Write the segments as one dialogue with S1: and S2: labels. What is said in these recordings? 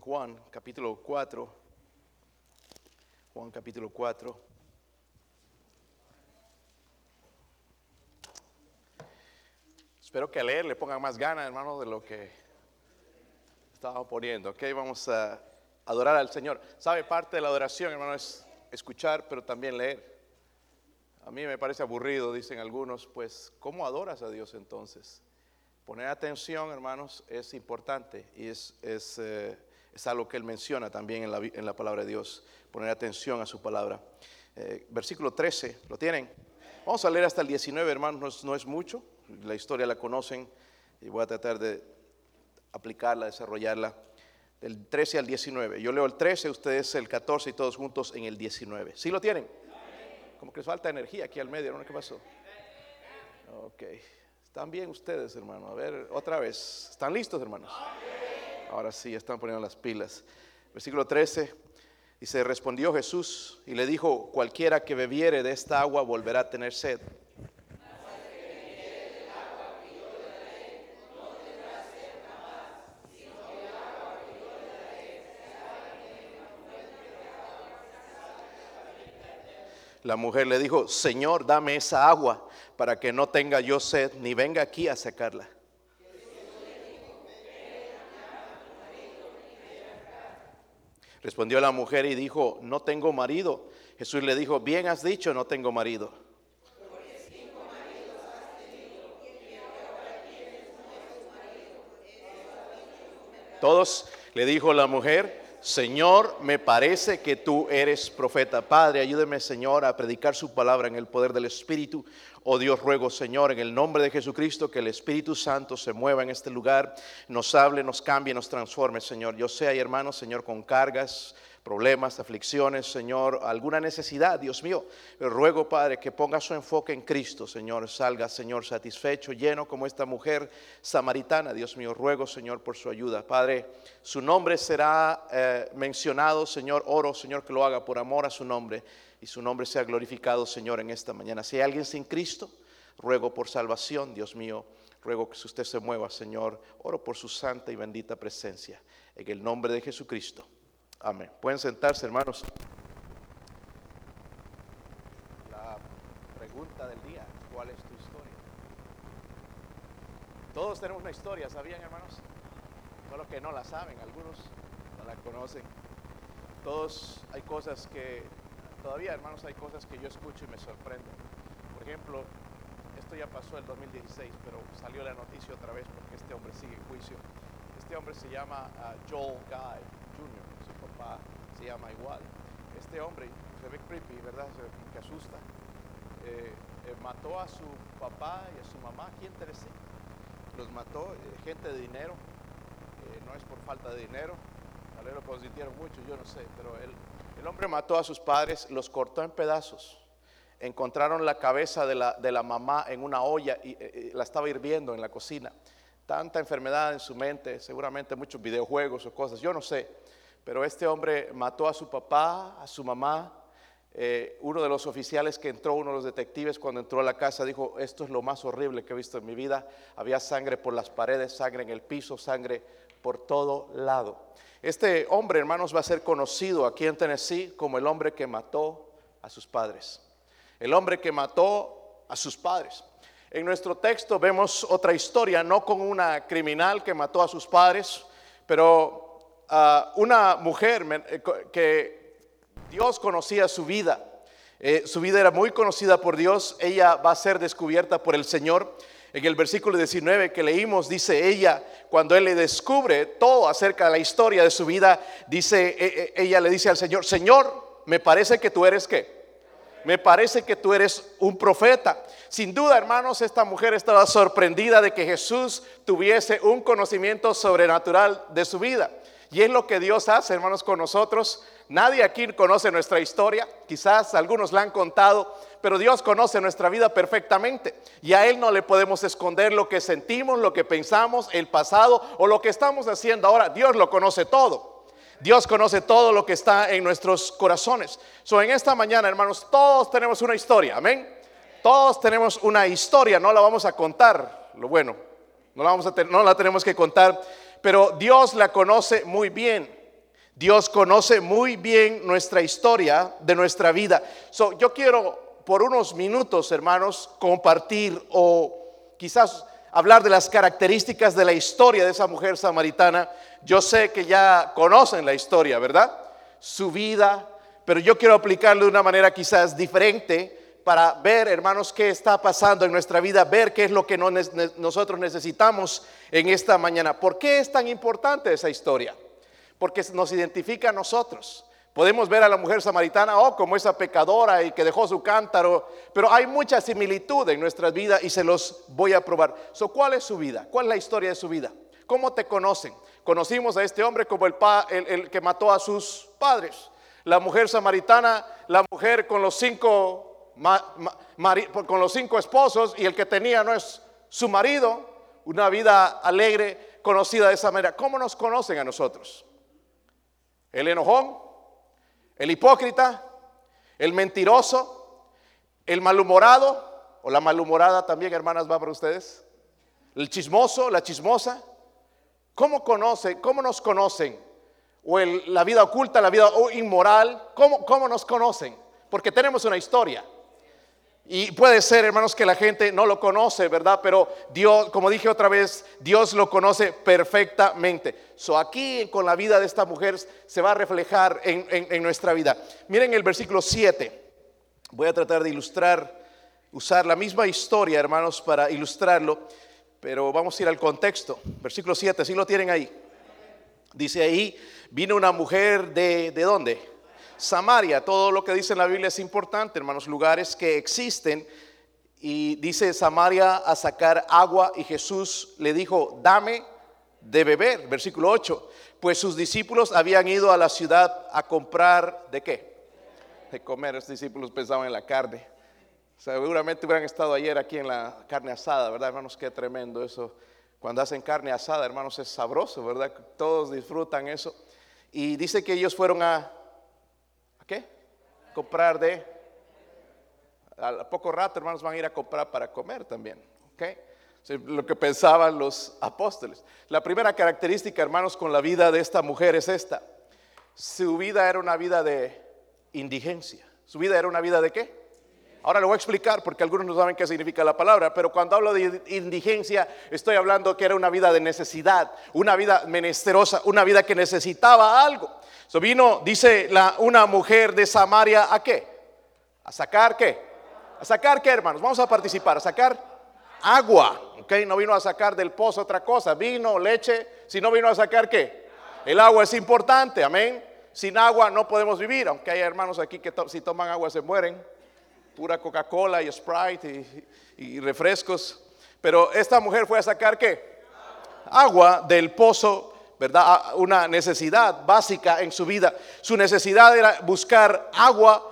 S1: Juan capítulo 4. Juan capítulo 4. Espero que leer le pongan más ganas, hermano, de lo que estaba poniendo. Ok, vamos a adorar al Señor. ¿Sabe? Parte de la adoración, hermano, es escuchar, pero también leer. A mí me parece aburrido, dicen algunos, pues, ¿cómo adoras a Dios entonces? Poner atención, hermanos, es importante y es, es, eh, es algo que él menciona también en la, en la, palabra de Dios, poner atención a su palabra. Eh, versículo 13, ¿lo tienen? Vamos a leer hasta el 19, hermanos, no es, mucho, la historia la conocen y voy a tratar de aplicarla, desarrollarla. Del 13 al 19. Yo leo el 13, ustedes el 14 y todos juntos en el 19. ¿Sí lo tienen? Como que les falta energía aquí al medio, ¿no? ¿Qué pasó? Ok. ¿Están bien ustedes, hermano? A ver, otra vez. ¿Están listos, hermanos? Ahora sí, están poniendo las pilas. Versículo 13. Dice, respondió Jesús y le dijo, cualquiera que bebiere de esta agua volverá a tener sed. La mujer le dijo, Señor, dame esa agua para que no tenga yo sed, ni venga aquí a sacarla. Respondió la mujer y dijo, no tengo marido. Jesús le dijo, bien has dicho, no tengo marido. Todos le dijo la mujer, Señor, me parece que tú eres profeta. Padre, ayúdeme, Señor, a predicar su palabra en el poder del Espíritu. Oh Dios, ruego, Señor, en el nombre de Jesucristo, que el Espíritu Santo se mueva en este lugar, nos hable, nos cambie, nos transforme, Señor. Yo sé, hay hermanos, Señor, con cargas, problemas, aflicciones, Señor, alguna necesidad, Dios mío. Ruego, Padre, que ponga su enfoque en Cristo, Señor. Salga, Señor, satisfecho, lleno como esta mujer samaritana, Dios mío. Ruego, Señor, por su ayuda. Padre, su nombre será eh, mencionado, Señor. Oro, Señor, que lo haga por amor a su nombre y su nombre sea glorificado, Señor, en esta mañana. Si hay alguien sin Cristo, ruego por salvación, Dios mío. Ruego que usted se mueva, Señor. Oro por su santa y bendita presencia. En el nombre de Jesucristo. Amén. Pueden sentarse, hermanos. La pregunta del día, ¿cuál es tu historia? Todos tenemos una historia, ¿sabían, hermanos? Solo que no la saben, algunos no la conocen. Todos hay cosas que, todavía, hermanos, hay cosas que yo escucho y me sorprenden. Por ejemplo, esto ya pasó el 2016, pero salió la noticia otra vez porque este hombre sigue en juicio. Este hombre se llama uh, Joel Guy Jr se llama igual. Este hombre se ve creepy, ¿verdad? Que asusta. Eh, eh, mató a su papá y a su mamá aquí en Tennessee. Los mató, eh, gente de dinero. no es por falta de dinero. Tal vez lo consintieron mucho, yo no sé. Pero él, el hombre mató a sus padres, los cortó en pedazos. Encontraron la cabeza de la, de la mamá en una olla y la estaba hirviendo en la cocina. Tanta enfermedad en su mente, seguramente muchos videojuegos o cosas, yo no sé pero este hombre mató a su papá, a su mamá. Eh, uno de los oficiales que entró, uno de los detectives, cuando entró a la casa, dijo, esto es lo más horrible que he visto en mi vida. Había sangre por las paredes, sangre en el piso, sangre por todo lado. Este hombre, hermanos, va a ser conocido aquí en Tennessee como el hombre que mató a sus padres. El hombre que mató a sus padres. En nuestro texto vemos otra historia, no con una criminal que mató a sus padres, pero una mujer eh, que Dios conocía su vida. Eh, su vida era muy conocida por Dios. Ella va a ser descubierta por el Señor. En el versículo 19 que leímos, dice ella, cuando Él le descubre todo acerca de la historia de su vida, dice, e, e, ella le dice al Señor, Señor, me parece que tú eres qué? Me parece que tú eres un profeta. Sin duda, hermanos, esta mujer estaba sorprendida de que Jesús tuviese un conocimiento sobrenatural de su vida. Y es lo que Dios hace, hermanos, con nosotros. Nadie aquí conoce nuestra historia, quizás algunos la han contado, pero Dios conoce nuestra vida perfectamente. Y a Él no le podemos esconder lo que sentimos, lo que pensamos, el pasado o lo que estamos haciendo ahora. Dios lo conoce todo. Dios conoce todo lo que está en nuestros corazones. So, en esta mañana, hermanos, todos tenemos una historia, amén. Todos tenemos una historia, no la vamos a contar, lo bueno, no la, vamos a no la tenemos que contar pero Dios la conoce muy bien. Dios conoce muy bien nuestra historia de nuestra vida. So, yo quiero por unos minutos, hermanos, compartir o quizás hablar de las características de la historia de esa mujer samaritana. Yo sé que ya conocen la historia, ¿verdad? Su vida, pero yo quiero aplicarlo de una manera quizás diferente para ver, hermanos, qué está pasando en nuestra vida, ver qué es lo que nosotros necesitamos en esta mañana. ¿Por qué es tan importante esa historia? Porque nos identifica a nosotros. Podemos ver a la mujer samaritana, oh, como esa pecadora y que dejó su cántaro, pero hay mucha similitud en nuestras vidas y se los voy a probar. So, ¿Cuál es su vida? ¿Cuál es la historia de su vida? ¿Cómo te conocen? Conocimos a este hombre como el, el, que mató a sus padres. La mujer samaritana, la mujer con los cinco, con los cinco esposos y el que tenía no es su marido, una vida alegre, conocida de esa manera. ¿Cómo nos conocen a nosotros? El enojón, el hipócrita, el mentiroso, el malhumorado, o la malhumorada también, hermanas, va para ustedes. El chismoso, la chismosa. ¿Cómo conocen, cómo nos conocen? O la vida oculta, la vida inmoral, ¿cómo, ¿cómo nos conocen? Porque tenemos una historia. Y puede ser, hermanos, que la gente no lo conoce, ¿verdad? Pero Dios, como dije otra vez, Dios lo conoce perfectamente. So aquí con la vida de esta mujer se va a reflejar en, nuestra vida. Miren el versículo 7. Voy a tratar de ilustrar, usar la misma historia, hermanos, para ilustrarlo. Pero vamos a ir al contexto. Versículo 7, si lo tienen ahí. Dice ahí, vino una mujer de, ¿de dónde? Samaria. Todo lo que dice en la Biblia es importante, hermanos, lugares que existen. Y dice Samaria a sacar agua y Jesús le dijo, dame de beber, versículo 8. Pues sus discípulos habían ido a la ciudad a comprar de qué? De comer. Los discípulos pensaban en la carne. Seguramente hubieran estado ayer aquí en la carne asada, ¿verdad, hermanos? Qué tremendo eso. Cuando hacen carne asada, hermanos, es sabroso, ¿verdad? Todos disfrutan eso. Y dice que ellos fueron a? Comprar de... A poco rato, hermanos, van a ir a comprar para comer también. ¿ok? Lo que pensaban los apóstoles. La primera característica, hermanos, con la vida de esta mujer es esta. Su vida era una vida de indigencia. ¿Su vida era una vida de qué? Ahora le voy a explicar porque algunos no saben qué significa la palabra, pero cuando hablo de indigencia estoy hablando que era una vida de necesidad, una vida menesterosa, una vida que necesitaba algo. So vino, dice una mujer de Samaria, ¿a qué? ¿A sacar qué? ¿A sacar qué, hermanos? Vamos a participar, a sacar agua, ¿ok? No vino a sacar del pozo otra cosa, vino, leche, si no vino a sacar qué? El agua es importante, amén. Sin agua no podemos vivir, aunque hay hermanos aquí que si toman agua se mueren, pura Coca-Cola y Sprite y refrescos. Pero esta mujer fue a sacar qué? Agua del pozo ¿verdad? Una necesidad básica en su vida. Su necesidad era buscar agua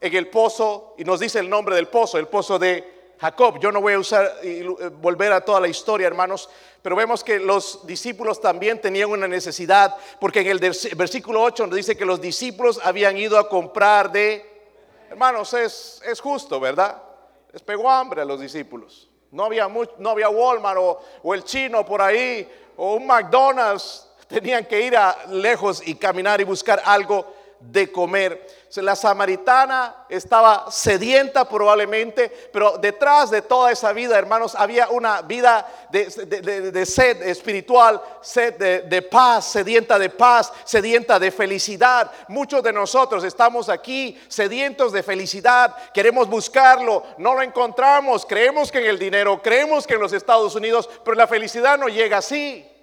S1: en el pozo, y nos dice el nombre del pozo, el pozo de Jacob. Yo no voy a usar y eh, volver a toda la historia, hermanos, pero vemos que los discípulos también tenían una necesidad, porque en el versículo 8 nos dice que los discípulos habían ido a comprar de, hermanos, es, es justo, ¿verdad? Les pegó hambre a los discípulos. No había, no había Walmart o, o el chino por ahí o un McDonald's Tenían que ir a lejos y caminar y buscar algo de comer. La samaritana estaba sedienta probablemente, pero detrás de toda esa vida, hermanos, había una vida de, sed espiritual, sed de, paz, sedienta de paz, sedienta de felicidad. Muchos de nosotros estamos aquí sedientos de felicidad, queremos buscarlo, no lo encontramos, creemos que en el dinero, creemos que en los Estados Unidos, pero la felicidad no llega así.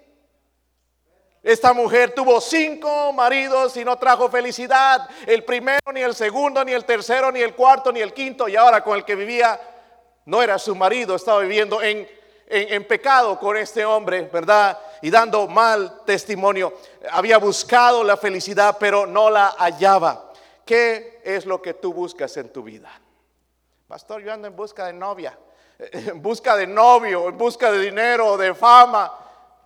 S1: Esta mujer tuvo cinco maridos y no trajo felicidad. El primero, ni el segundo, ni el tercero, ni el cuarto, ni el quinto. Y ahora con el que vivía no era su marido, estaba viviendo en, en, pecado con este hombre, ¿verdad? Y dando mal testimonio. Había buscado la felicidad, pero no la hallaba. ¿Qué es lo que tú buscas en tu vida? Pastor, yo ando en busca de novia, en busca de novio, en busca de dinero, de fama.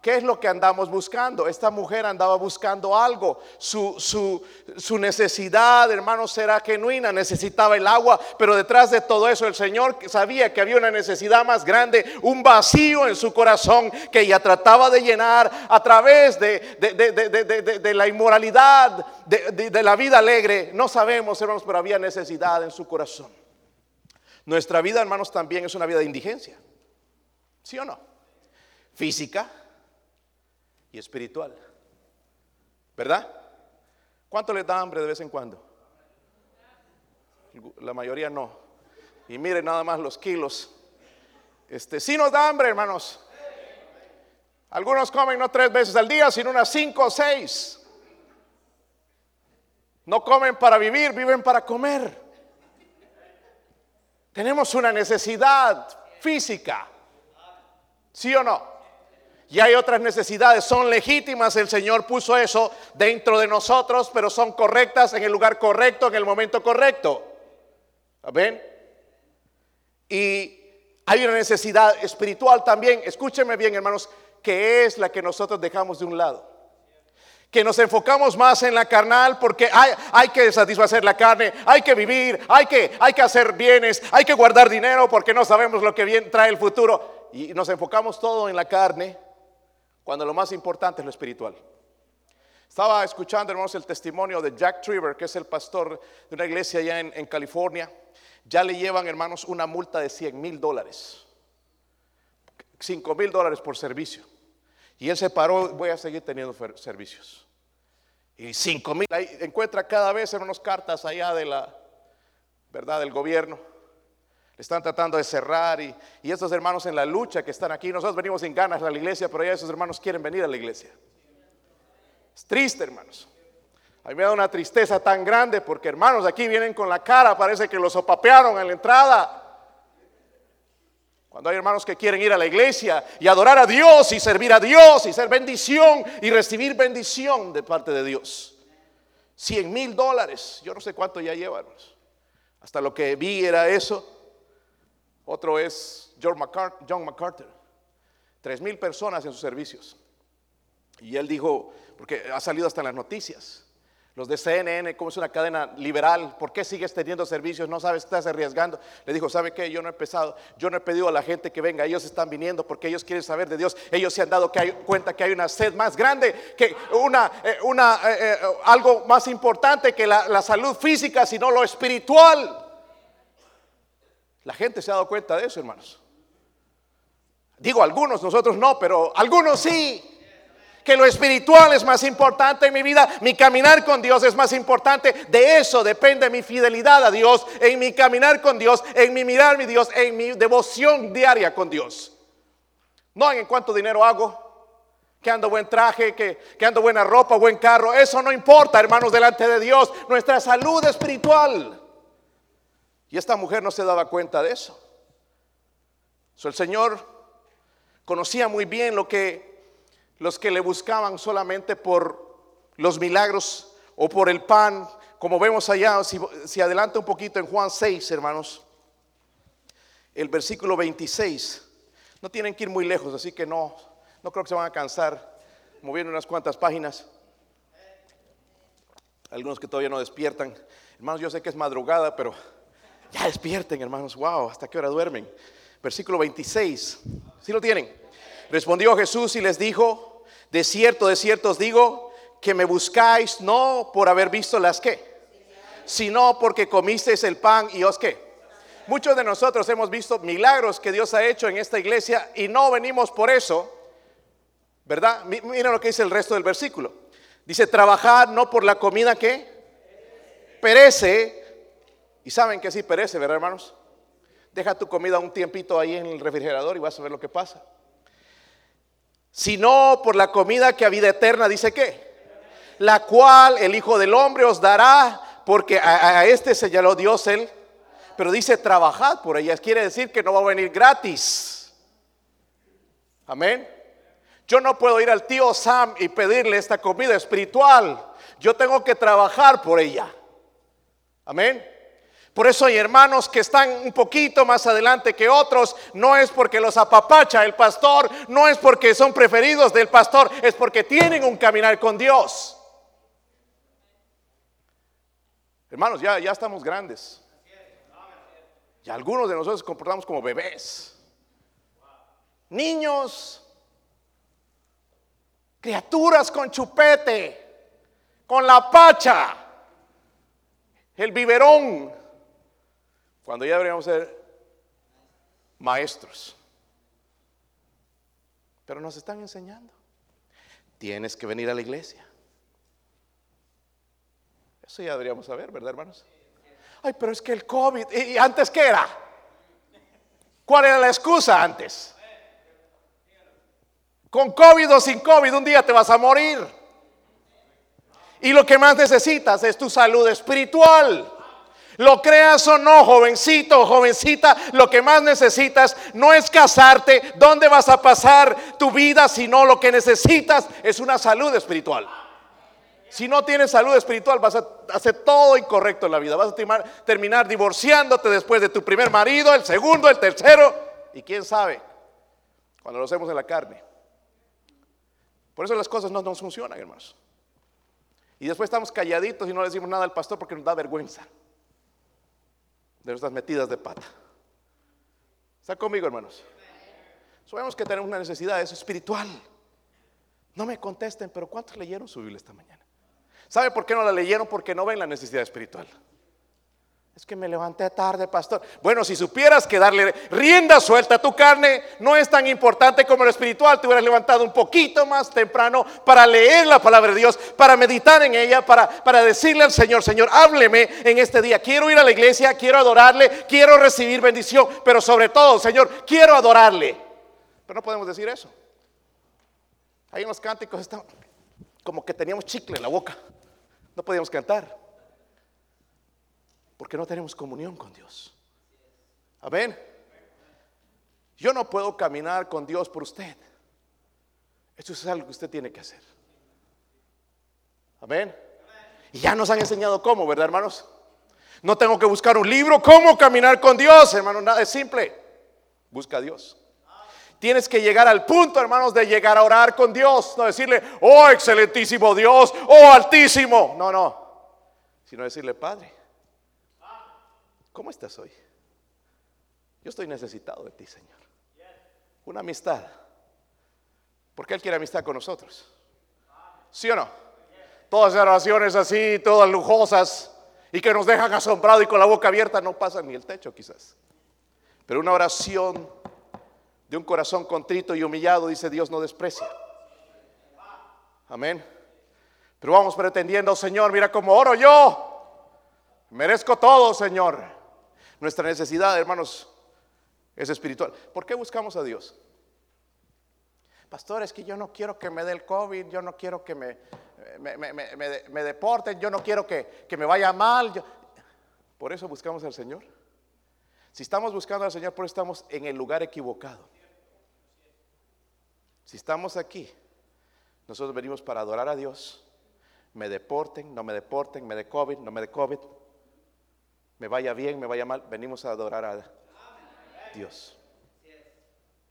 S1: ¿Qué es lo que andamos buscando? Esta mujer andaba buscando algo. Su, su, su, necesidad, hermanos, era genuina. Necesitaba el agua. Pero detrás de todo eso, el Señor sabía que había una necesidad más grande, un vacío en su corazón que ella trataba de llenar a través de, de, de la inmoralidad, de la vida alegre. No sabemos, hermanos, pero había necesidad en su corazón. Nuestra vida, hermanos, también es una vida de indigencia. ¿Sí o no? Física y espiritual. ¿Verdad? ¿Cuánto les da hambre de vez en cuando? La mayoría no. Y miren nada más los kilos. Este, sí nos da hambre, hermanos. Algunos comen no tres veces al día, sino unas cinco o seis. No comen para vivir, viven para comer. Tenemos una necesidad física. ¿Sí o no? Y hay otras necesidades, son legítimas, el Señor puso eso dentro de nosotros, pero son correctas en el lugar correcto, en el momento correcto. ¿Ven? Y hay una necesidad espiritual también, escúchenme bien hermanos, que es la que nosotros dejamos de un lado. Que nos enfocamos más en la carnal porque hay, hay que satisfacer la carne, hay que vivir, hay que, hay que hacer bienes, hay que guardar dinero porque no sabemos lo que bien trae el futuro. Y nos enfocamos todo en la carne cuando lo más importante es lo espiritual. Estaba escuchando, hermanos, el testimonio de Jack Triver, que es el pastor de una iglesia allá en, California. Ya le llevan, hermanos, una multa de 100 mil dólares. 5 mil dólares por servicio. Y él se paró, voy a seguir teniendo servicios. Y 5 mil, encuentra cada vez, hermanos, cartas allá de la, ¿verdad?, del gobierno están tratando de cerrar y, y estos hermanos en la lucha que están aquí, nosotros venimos sin ganas a la iglesia, pero ya esos hermanos quieren venir a la iglesia. Es triste, hermanos. A mí me da una tristeza tan grande porque hermanos aquí vienen con la cara, parece que los opapearon en la entrada. Cuando hay hermanos que quieren ir a la iglesia y adorar a Dios y servir a Dios y ser bendición y recibir bendición de parte de Dios. 100 mil dólares, yo no sé cuánto ya llevan. Hasta lo que vi era eso. Otro es John MacArthur, tres mil personas en sus servicios. Y él dijo, porque ha salido hasta en las noticias, los de CNN, como es una cadena liberal, ¿por qué sigues teniendo servicios? No sabes, estás arriesgando. Le dijo, ¿sabe qué? Yo no he empezado, yo no he pedido a la gente que venga, ellos están viniendo porque ellos quieren saber de Dios. Ellos se han dado cuenta que hay una sed más grande, que una, eh, una, eh, eh, algo más importante que la, la salud física, sino lo espiritual. La gente se ha dado cuenta de eso, hermanos. Digo algunos, nosotros no, pero algunos sí. Que lo espiritual es más importante en mi vida, mi caminar con Dios es más importante. De eso depende mi fidelidad a Dios, en mi caminar con Dios, en mi mirar a mi Dios, en mi devoción diaria con Dios. No en cuánto dinero hago, que ando buen traje, que, que ando buena ropa, buen carro. Eso no importa, hermanos, delante de Dios. Nuestra salud espiritual. Y esta mujer no se daba cuenta de eso. el Señor conocía muy bien lo que los que le buscaban solamente por los milagros o por el pan, como vemos allá, si, adelanta un poquito en Juan 6, hermanos, el versículo 26. No tienen que ir muy lejos, así que no, no creo que se van a cansar moviendo unas cuantas páginas. Algunos que todavía no despiertan. Hermanos, yo sé que es madrugada, pero ya despierten, hermanos. Wow, ¿hasta qué hora duermen? Versículo 26. ¿Sí lo tienen? Respondió Jesús y les dijo, de cierto, de cierto os digo, que me buscáis no por haber visto las que, sino porque comisteis el pan y os que. Muchos de nosotros hemos visto milagros que Dios ha hecho en esta iglesia y no venimos por eso, ¿verdad? Mira lo que dice el resto del versículo. Dice, trabajad no por la comida que perece, y saben que sí perece, ¿verdad, hermanos? Deja tu comida un tiempito ahí en el refrigerador y vas a ver lo que pasa. Sino por la comida que a vida eterna dice que, la cual el Hijo del Hombre os dará, porque a, a este señaló Dios él, pero dice trabajad por ella, quiere decir que no va a venir gratis. Amén. Yo no puedo ir al tío Sam y pedirle esta comida espiritual. Yo tengo que trabajar por ella. Amén. Por eso hay hermanos que están un poquito más adelante que otros. No es porque los apapacha el pastor, no es porque son preferidos del pastor, es porque tienen un caminar con Dios. Hermanos, ya, ya estamos grandes. Y algunos de nosotros comportamos como bebés. Niños, criaturas con chupete, con la pacha, el biberón, cuando ya deberíamos ser maestros. Pero nos están enseñando. Tienes que venir a la iglesia. Eso ya deberíamos saber, ¿verdad, hermanos? Ay, pero es que el COVID, ¿y antes qué era? ¿Cuál era la excusa antes? Con COVID o sin COVID, un día te vas a morir. Y lo que más necesitas es tu salud espiritual. Lo creas o no, jovencito o jovencita, lo que más necesitas no es casarte, dónde vas a pasar tu vida, sino lo que necesitas es una salud espiritual. Si no tienes salud espiritual, vas a hacer todo incorrecto en la vida. Vas a terminar, divorciándote después de tu primer marido, el segundo, el tercero, y quién sabe, cuando lo hacemos en la carne. Por eso las cosas no nos funcionan, hermanos. Y después estamos calladitos y no le decimos nada al pastor porque nos da vergüenza de nuestras metidas de pata. ¿Está conmigo, hermanos? Sabemos que tenemos una necesidad, eso espiritual. No me contesten, pero ¿cuántos leyeron su Biblia esta mañana? ¿Sabe por qué no la leyeron? Porque no ven la necesidad espiritual. Es que me levanté tarde, pastor. Bueno, si supieras que darle rienda suelta a tu carne no es tan importante como lo espiritual, te hubieras levantado un poquito más temprano para leer la palabra de Dios, para meditar en ella, para, para decirle al Señor, Señor, hábleme en este día. Quiero ir a la iglesia, quiero adorarle, quiero recibir bendición, pero sobre todo, Señor, quiero adorarle. Pero no podemos decir eso. Ahí en los cánticos están como que teníamos chicle en la boca. No podíamos cantar. Porque no tenemos comunión con Dios. Amén. Yo no puedo caminar con Dios por usted. Esto es algo que usted tiene que hacer. Amén. Y ya nos han enseñado cómo, ¿verdad, hermanos? No tengo que buscar un libro, cómo caminar con Dios, hermano. Nada es simple. Busca a Dios. Tienes que llegar al punto, hermanos, de llegar a orar con Dios. No decirle, oh excelentísimo Dios, oh altísimo. No, no. Sino decirle, Padre, ¿cómo estás hoy? Yo estoy necesitado de ti, Señor. Una amistad. Porque Él quiere amistad con nosotros. ¿Sí o no? Todas las oraciones así, todas lujosas, y que nos dejan asombrados y con la boca abierta no pasan ni el techo quizás. Pero una oración de un corazón contrito y humillado, dice Dios, no desprecia. Amén. Pero vamos pretendiendo, Señor, mira cómo oro yo. Merezco todo, Señor. Nuestra necesidad, hermanos, es espiritual. ¿Por qué buscamos a Dios? Pastor, es que yo no quiero que me dé el COVID, yo no quiero que me, me, deporten, yo no quiero que, me vaya mal. Por eso buscamos al Señor. Si estamos buscando al Señor, por eso estamos en el lugar equivocado. Si estamos aquí, nosotros venimos para adorar a Dios. Me deporten, no me deporten, me de COVID, no me de COVID. Me vaya bien, me vaya mal. Venimos a adorar a Dios.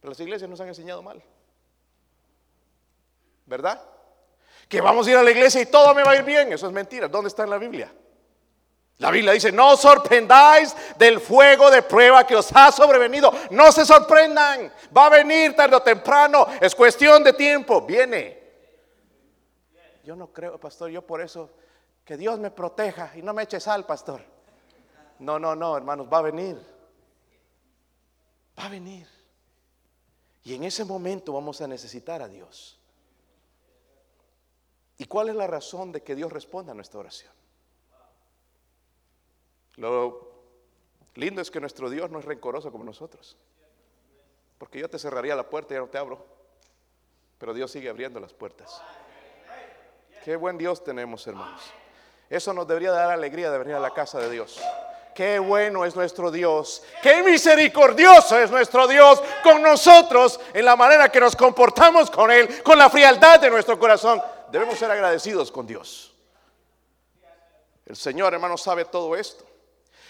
S1: Pero las iglesias nos han enseñado mal. ¿Verdad? Que vamos a ir a la iglesia y todo me va a ir bien. Eso es mentira. ¿Dónde está en la Biblia? La Biblia dice, no sorprendáis del fuego de prueba que os ha sobrevenido. No se sorprendan. Va a venir tarde o temprano. Es cuestión de tiempo. Viene. Yo no creo, pastor, yo por eso, que Dios me proteja y no me eche sal, pastor. No, no, no, hermanos, va a venir. Va a venir. Y en ese momento vamos a necesitar a Dios. ¿Y cuál es la razón de que Dios responda a nuestra oración? Lo lindo es que nuestro Dios no es rencoroso como nosotros. Porque yo te cerraría la puerta y ya no te abro. Pero Dios sigue abriendo las puertas. Qué buen Dios tenemos, hermanos. Eso nos debería dar alegría de venir a la casa de Dios. Qué bueno es nuestro Dios. Qué misericordioso es nuestro Dios con nosotros en la manera que nos comportamos con Él, con la frialdad de nuestro corazón. Debemos ser agradecidos con Dios. El Señor, hermano, sabe todo esto.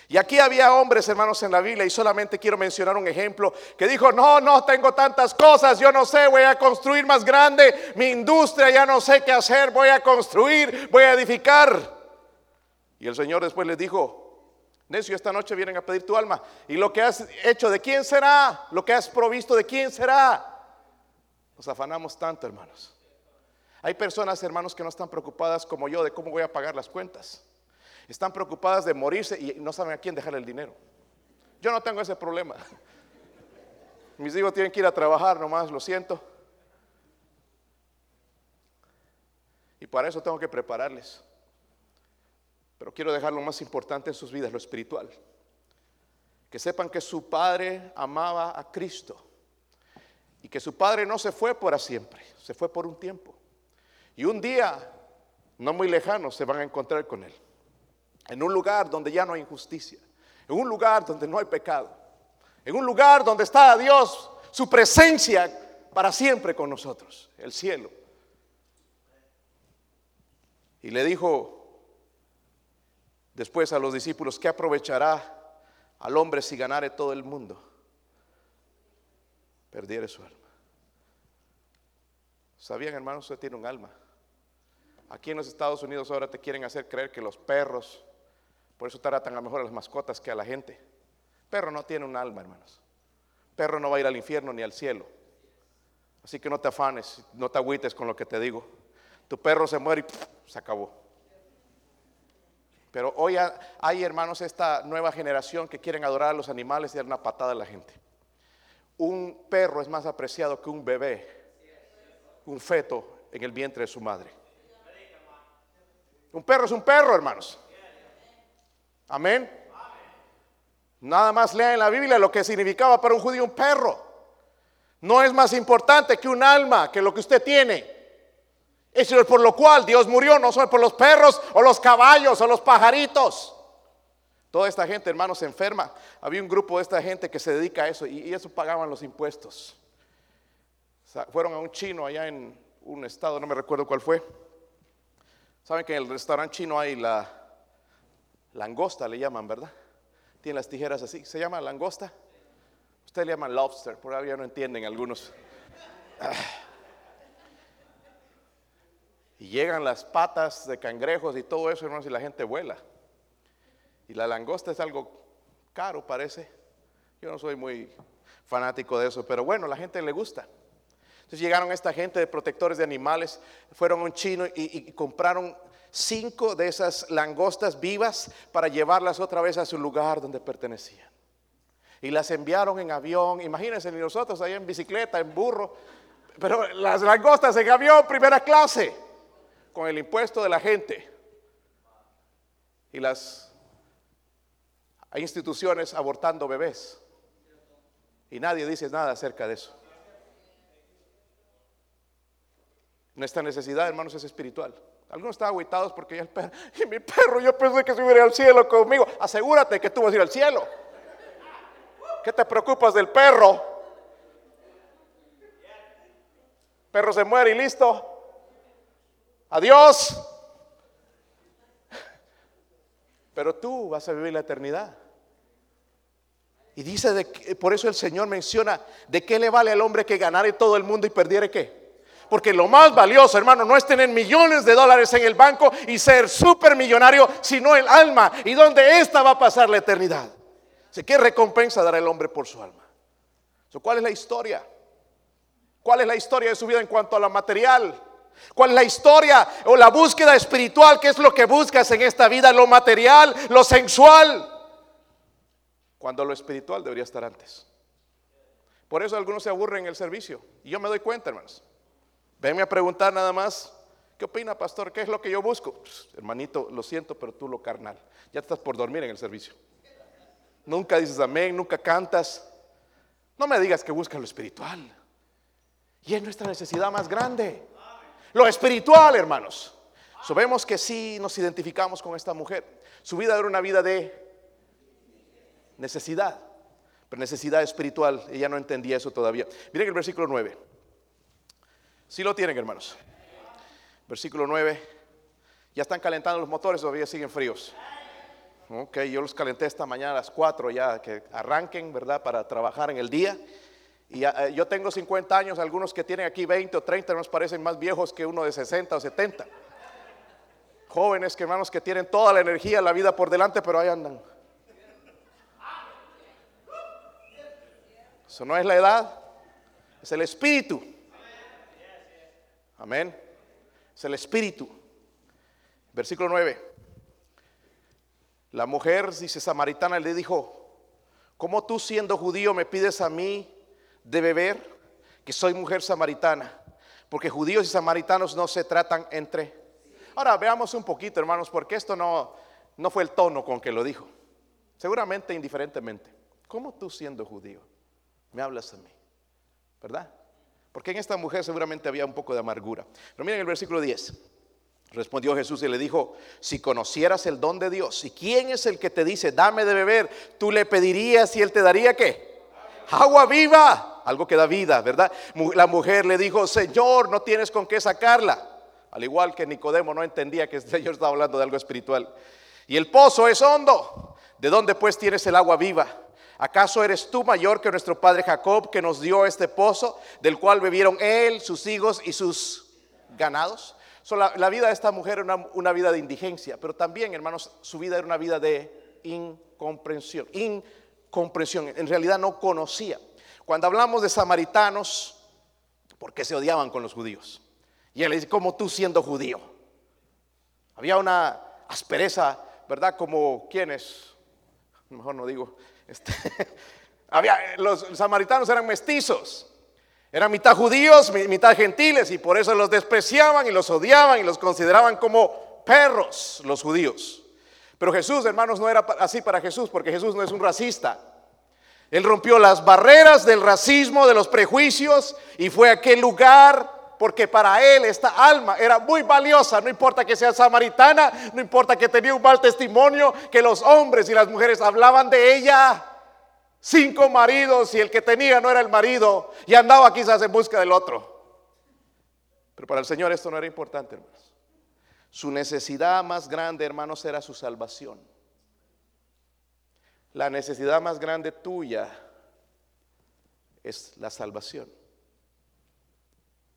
S1: Y aquí había hombres, hermanos, en la Biblia, y solamente quiero mencionar un ejemplo, que dijo, no, no tengo tantas cosas, yo no sé, voy a construir más grande mi industria, ya no sé qué hacer, voy a construir, voy a edificar. Y el Señor después les dijo, necio, esta noche vienen a pedir tu alma. Y lo que has hecho, ¿de quién será? Lo que has provisto, ¿de quién será? Nos afanamos tanto, hermanos. Hay personas, hermanos, que no están preocupadas como yo de cómo voy a pagar las cuentas. Están preocupadas de morirse y no saben a quién dejar el dinero. Yo no tengo ese problema. Mis hijos tienen que ir a trabajar nomás, lo siento. Y para eso tengo que prepararles. Pero quiero dejar lo más importante en sus vidas, lo espiritual. Que sepan que su padre amaba a Cristo. Y que su padre no se fue para siempre, se fue por un tiempo. Y un día, no muy lejano, se van a encontrar con él en un lugar donde ya no hay injusticia, en un lugar donde no hay pecado, en un lugar donde está Dios, su presencia para siempre con nosotros, el cielo. Y le dijo después a los discípulos, ¿qué aprovechará al hombre si ganare todo el mundo? Perdiere su alma. ¿Sabían, hermanos, usted tiene un alma? Aquí en los Estados Unidos ahora te quieren hacer creer que los perros, por eso tratan a lo mejor a las mascotas que a la gente. Perro no tiene un alma, hermanos. Perro no va a ir al infierno ni al cielo. Así que no te afanes, no te agüites con lo que te digo. Tu perro se muere y se acabó. Pero hoy hay, hermanos, esta nueva generación que quieren adorar a los animales y dar una patada a la gente. Un perro es más apreciado que un bebé, un feto en el vientre de su madre. Un perro es un perro, hermanos. Amén. Nada más lea en la Biblia lo que significaba para un judío un perro. No es más importante que un alma, que lo que usted tiene. Eso es por lo cual Dios murió, no solo por los perros o los caballos o los pajaritos. Toda esta gente, hermanos, se enferma. Había un grupo de esta gente que se dedica a eso y, eso pagaban los impuestos. fueron a un chino allá en un estado, no me recuerdo cuál fue. Saben que en el restaurante chino hay la langosta, le llaman, ¿verdad? Tiene las tijeras así. ¿Se llama langosta? Usted le llama lobster, por ahora ya no entienden algunos. Y llegan las patas de cangrejos y todo eso, hermanos, y la gente vuela. Y la langosta es algo caro, parece. Yo no soy muy fanático de eso, pero bueno, la gente le gusta. Entonces llegaron esta gente de protectores de animales, fueron a un chino y, compraron cinco de esas langostas vivas para llevarlas otra vez a su lugar donde pertenecían. Y las enviaron en avión, imagínense, ni nosotros ahí en bicicleta, en burro, pero las langostas en avión, primera clase, con el impuesto de la gente. Y las instituciones abortando bebés. Y nadie dice nada acerca de eso. Nuestra necesidad, hermanos, es espiritual. Algunos están aguitados porque ya el perro, y mi perro, yo pensé que se iba al cielo conmigo. Asegúrate que tú vas a ir al cielo. ¿Qué te preocupas del perro? Perro se muere y listo. Adiós. Pero tú vas a vivir la eternidad. Y dice, de por eso el Señor menciona, ¿de qué le vale al hombre que ganare todo el mundo y perdiere qué? Porque lo más valioso, hermano, no es tener millones de dólares en el banco y ser supermillonario, sino el alma y donde ésta va a pasar la eternidad. ¿Qué recompensa dará el hombre por su alma? ¿Cuál es la historia? ¿Cuál es la historia de su vida en cuanto a lo material? ¿Cuál es la historia o la búsqueda espiritual? ¿Qué es lo que buscas en esta vida? ¿Lo material? ¿Lo sensual? Cuando lo espiritual debería estar antes. Por eso algunos se aburren en el servicio. Y yo me doy cuenta, hermanos. Venme a preguntar nada más, ¿qué opina, pastor? ¿Qué es lo que yo busco? Pues, hermanito, lo siento, pero tú lo carnal. Ya estás por dormir en el servicio. Nunca dices amén, nunca cantas. No me digas que buscas lo espiritual. Y es nuestra necesidad más grande. Lo espiritual, hermanos. Sabemos que sí nos identificamos con esta mujer. Su vida era una vida de necesidad, pero necesidad espiritual. Ella no entendía eso todavía. Miren el versículo 9. Si lo tienen, hermanos. Versículo 9. Ya están calentando los motores, todavía siguen fríos. Ok, yo los calenté esta mañana a las 4 ya, que arranquen, ¿verdad? Para trabajar en el día. Y eh, yo tengo 50 años, algunos que tienen aquí 20 o 30 nos parecen más viejos que uno de 60 o 70. Jóvenes que hermanos que tienen toda la energía, la vida por delante, pero ahí andan. Eso no es la edad, es el espíritu. Amén. Es el espíritu. Versículo 9. La mujer, dice samaritana, le dijo, ¿cómo tú siendo judío me pides a mí de beber? Que soy mujer samaritana. Porque judíos y samaritanos no se tratan entre. Ahora veamos un poquito, hermanos, porque esto no, no fue el tono con que lo dijo. Seguramente indiferentemente. ¿Cómo tú siendo judío me hablas a mí? ¿Verdad? Porque en esta mujer seguramente había un poco de amargura. Pero miren el versículo 10. Respondió Jesús y le dijo, si conocieras el don de Dios, ¿y quién es el que te dice, dame de beber? Tú le pedirías y él te daría qué? Agua viva, algo que da vida, ¿verdad? La mujer le dijo, Señor, no tienes con qué sacarla. Al igual que Nicodemo no entendía que el Señor estaba hablando de algo espiritual. Y el pozo es hondo. ¿De dónde pues tienes el agua viva? ¿Acaso eres tú mayor que nuestro padre Jacob que nos dio este pozo, del cual bebieron él, sus hijos y sus ganados? la, vida de esta mujer era una, vida de indigencia, pero también, hermanos, su vida era una vida de incomprensión. Incomprensión, en realidad no conocía. Cuando hablamos de samaritanos, ¿por qué se odiaban con los judíos? Y él dice, como tú siendo judío. Había una aspereza, ¿verdad? Como quienes, mejor no digo, este, había, los samaritanos eran mestizos. Eran mitad judíos, mitad gentiles, y por eso los despreciaban y los odiaban y los consideraban como perros los judíos. Pero Jesús, hermanos, no era así para Jesús, porque Jesús no es un racista. Él rompió las barreras del racismo, de los prejuicios, y fue a aquel lugar porque para él esta alma era muy valiosa, no importa que sea samaritana, no importa que tenía un mal testimonio, que los hombres y las mujeres hablaban de ella cinco maridos y el que tenía no era el marido y andaba quizás en busca del otro. Pero para el Señor esto no era importante, hermanos. Su necesidad más grande, hermanos, era su salvación. La necesidad más grande tuya es la salvación.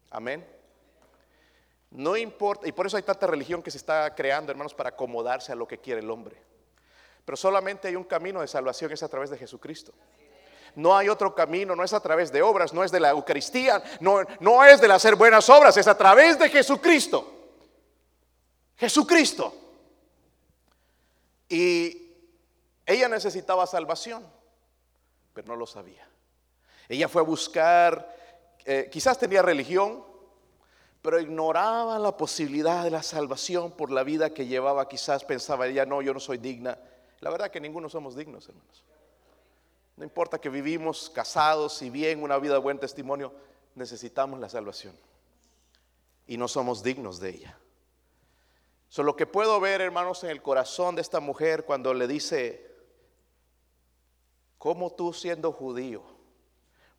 S1: Amén. No importa, y por eso hay tanta religión que se está creando, hermanos, para acomodarse a lo que quiere el hombre. Pero solamente hay un camino de salvación, es a través de Jesucristo. No hay otro camino, no es a través de obras, no es de la Eucaristía, no, no es de hacer buenas obras, es a través de Jesucristo. Jesucristo. Y ella necesitaba salvación, pero no lo sabía. Ella fue a buscar, eh, quizás tenía religión, pero ignoraba la posibilidad de la salvación por la vida que llevaba. Quizás pensaba ella, no, yo no soy digna. La verdad que ninguno somos dignos, hermanos. No importa que vivimos casados y bien, una vida de buen testimonio, necesitamos la salvación. Y no somos dignos de ella. Solo lo que puedo ver, hermanos, en el corazón de esta mujer cuando le dice, ¿cómo tú siendo judío?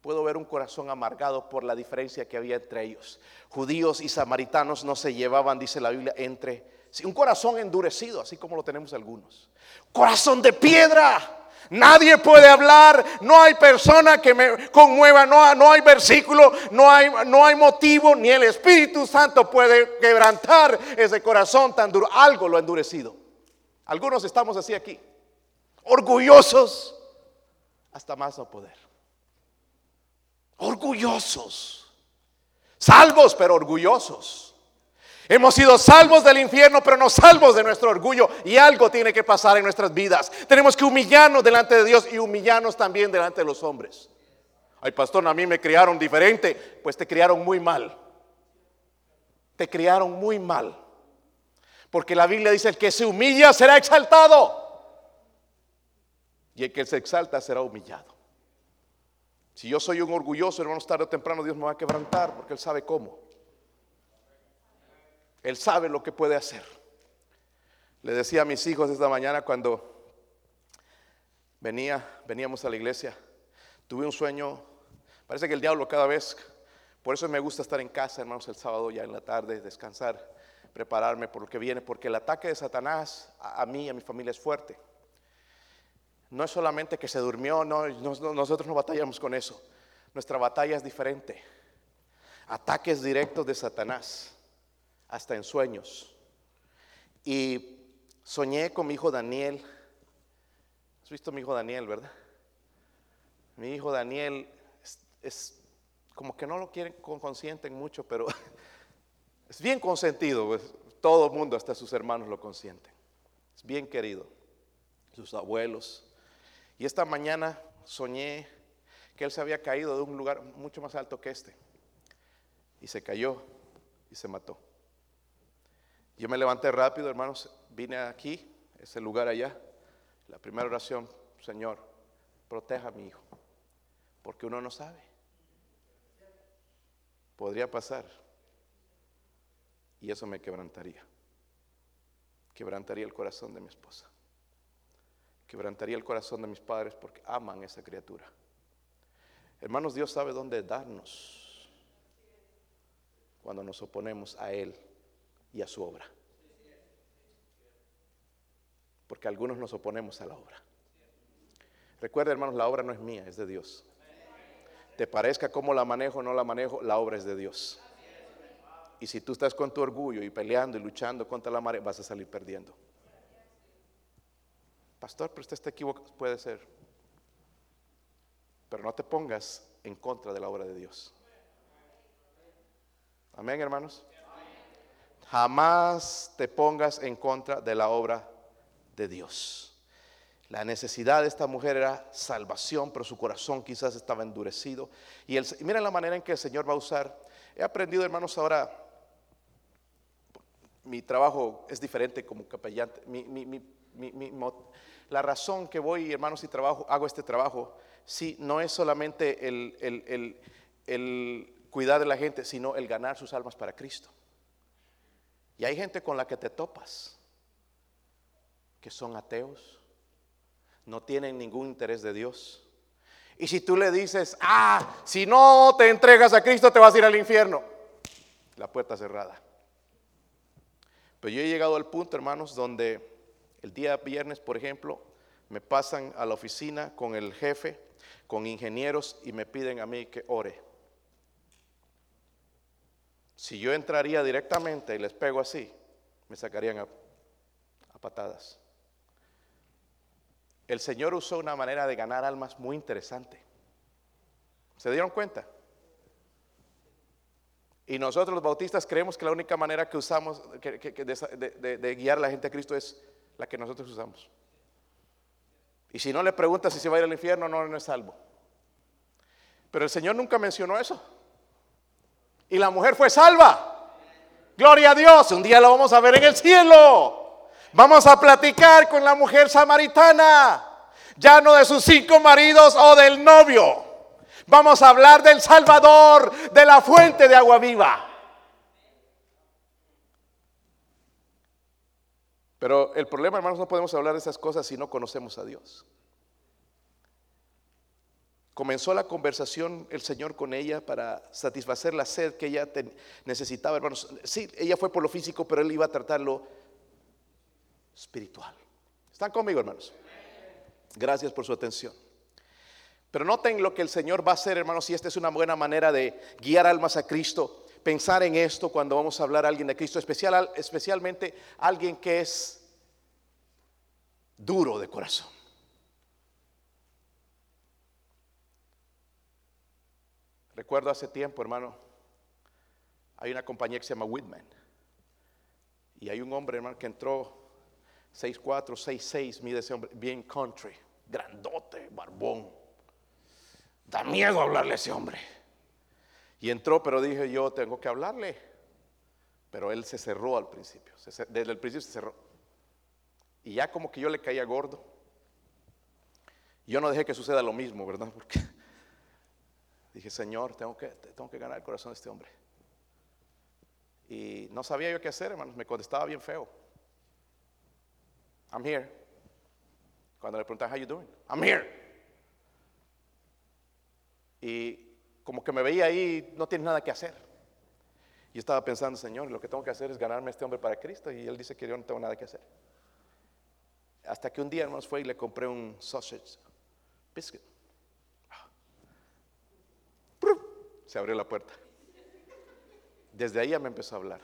S1: Puedo ver un corazón amargado por la diferencia que había entre ellos. Judíos y samaritanos no se llevaban, dice la Biblia, entre un corazón endurecido, así como lo tenemos algunos. Corazón de piedra. Nadie puede hablar, no hay persona que me conmueva, no, no hay versículo, no hay, no hay motivo, ni el Espíritu Santo puede quebrantar ese corazón tan duro. Algo lo ha endurecido. Algunos estamos así aquí, orgullosos hasta más no poder. Orgullosos, salvos pero orgullosos. Hemos sido salvos del infierno, pero no salvos de nuestro orgullo. Y algo tiene que pasar en nuestras vidas. Tenemos que humillarnos delante de Dios y humillarnos también delante de los hombres. Ay, pastor, a mí me criaron diferente. Pues te criaron muy mal. Te criaron muy mal. Porque la Biblia dice, el que se humilla será exaltado. Y el que se exalta será humillado. Si yo soy un orgulloso, hermanos, tarde o temprano Dios me va a quebrantar porque Él sabe cómo. Él sabe lo que puede hacer. Le decía a mis hijos esta mañana cuando venía, veníamos a la iglesia, tuve un sueño, parece que el diablo cada vez, por eso me gusta estar en casa, hermanos, el sábado ya en la tarde, descansar, prepararme por lo que viene, porque el ataque de Satanás a, mí y a mi familia es fuerte. No es solamente que se durmió, no, nosotros no batallamos con eso. Nuestra batalla es diferente. Ataques directos de Satanás, hasta en sueños. Y soñé con mi hijo Daniel. ¿Has visto a mi hijo Daniel, verdad? Mi hijo Daniel es, como que no lo quieren consienten mucho, pero es bien consentido. Pues, todo el mundo, hasta sus hermanos lo consienten. Es bien querido. Sus abuelos. Y esta mañana soñé que él se había caído de un lugar mucho más alto que este. Y se cayó y se mató. Yo me levanté rápido, hermanos, vine aquí, ese lugar allá. La primera oración, Señor, proteja a mi hijo, porque uno no sabe. Podría pasar. Y eso me quebrantaría. Quebrantaría el corazón de mi esposa. Quebrantaría el corazón de mis padres porque aman a esa criatura. Hermanos, Dios sabe dónde darnos cuando nos oponemos a Él y a su obra. Porque algunos nos oponemos a la obra. Recuerda, hermanos, la obra no es mía, es de Dios. Te parezca cómo la manejo o no la manejo, la obra es de Dios. Y si tú estás con tu orgullo y peleando y luchando contra la marea, vas a salir perdiendo. Pastor, pero usted está equivocado. Puede ser. Pero no te pongas en contra de la obra de Dios. Amén, hermanos. Jamás te pongas en contra de la obra de Dios. La necesidad de esta mujer era salvación, pero su corazón quizás estaba endurecido. Y el, miren la manera en que el Señor va a usar. He aprendido, hermanos, ahora mi trabajo es diferente como capellán. La razón que voy, hermanos, y trabajo, hago este trabajo, sí, no es solamente el, el cuidar de la gente, sino el ganar sus almas para Cristo. Y hay gente con la que te topas, que son ateos, no tienen ningún interés de Dios. Y si tú le dices, ah, si no te entregas a Cristo te vas a ir al infierno, la puerta cerrada. Pero yo he llegado al punto, hermanos, donde el día viernes, por ejemplo, me pasan a la oficina con el jefe, con ingenieros y me piden a mí que ore. Si yo entraría directamente y les pego así, me sacarían a, patadas. El Señor usó una manera de ganar almas muy interesante. ¿Se dieron cuenta? Y nosotros los bautistas creemos que la única manera que usamos de, guiar a la gente a Cristo es la que nosotros usamos. Y si no le preguntas si se va a ir al infierno, no, no es salvo. Pero el Señor nunca mencionó eso. Y la mujer fue salva. Gloria a Dios. Un día lo vamos a ver en el cielo. Vamos a platicar con la mujer samaritana. Ya no de sus cinco maridos o del novio. Vamos a hablar del Salvador, de la fuente de agua viva. Pero el problema, hermanos, no podemos hablar de esas cosas si no conocemos a Dios. Comenzó la conversación el Señor con ella para satisfacer la sed que ella necesitaba, hermanos. Sí, ella fue por lo físico, pero él iba a tratarlo espiritual. ¿Están conmigo, hermanos? Gracias por su atención. Pero noten lo que el Señor va a hacer, hermanos, y esta es una buena manera de guiar almas a Cristo. Pensar en esto cuando vamos a hablar a alguien de Cristo, especial, especialmente alguien que es duro de corazón. Recuerdo hace tiempo, hermano, hay una compañía que se llama Whitman. Y hay un hombre, hermano, que entró 6'4, 6'6, mide ese hombre, bien country, grandote, barbón Da miedo hablarle a ese hombre. Y entró, pero dije yo, tengo que hablarle. Pero él se cerró al principio. desde el principio se cerró. Y ya como que yo le caía gordo. Yo no dejé que suceda lo mismo, ¿verdad? Porque dije, Señor, tengo que, tengo que ganar el corazón de este hombre. Y no sabía yo qué hacer, hermanos. Me contestaba bien feo. I'm here. Cuando le preguntaba, how you doing? I'm here. Y como que me veía ahí, no tiene nada que hacer. Y estaba pensando, Señor, lo que tengo que hacer es ganarme a este hombre para Cristo. Y él dice que yo no tengo nada que hacer. Hasta que un día, hermanos, fue y le compré un sausage biscuit. Se abrió la puerta. Desde ahí ya me empezó a hablar.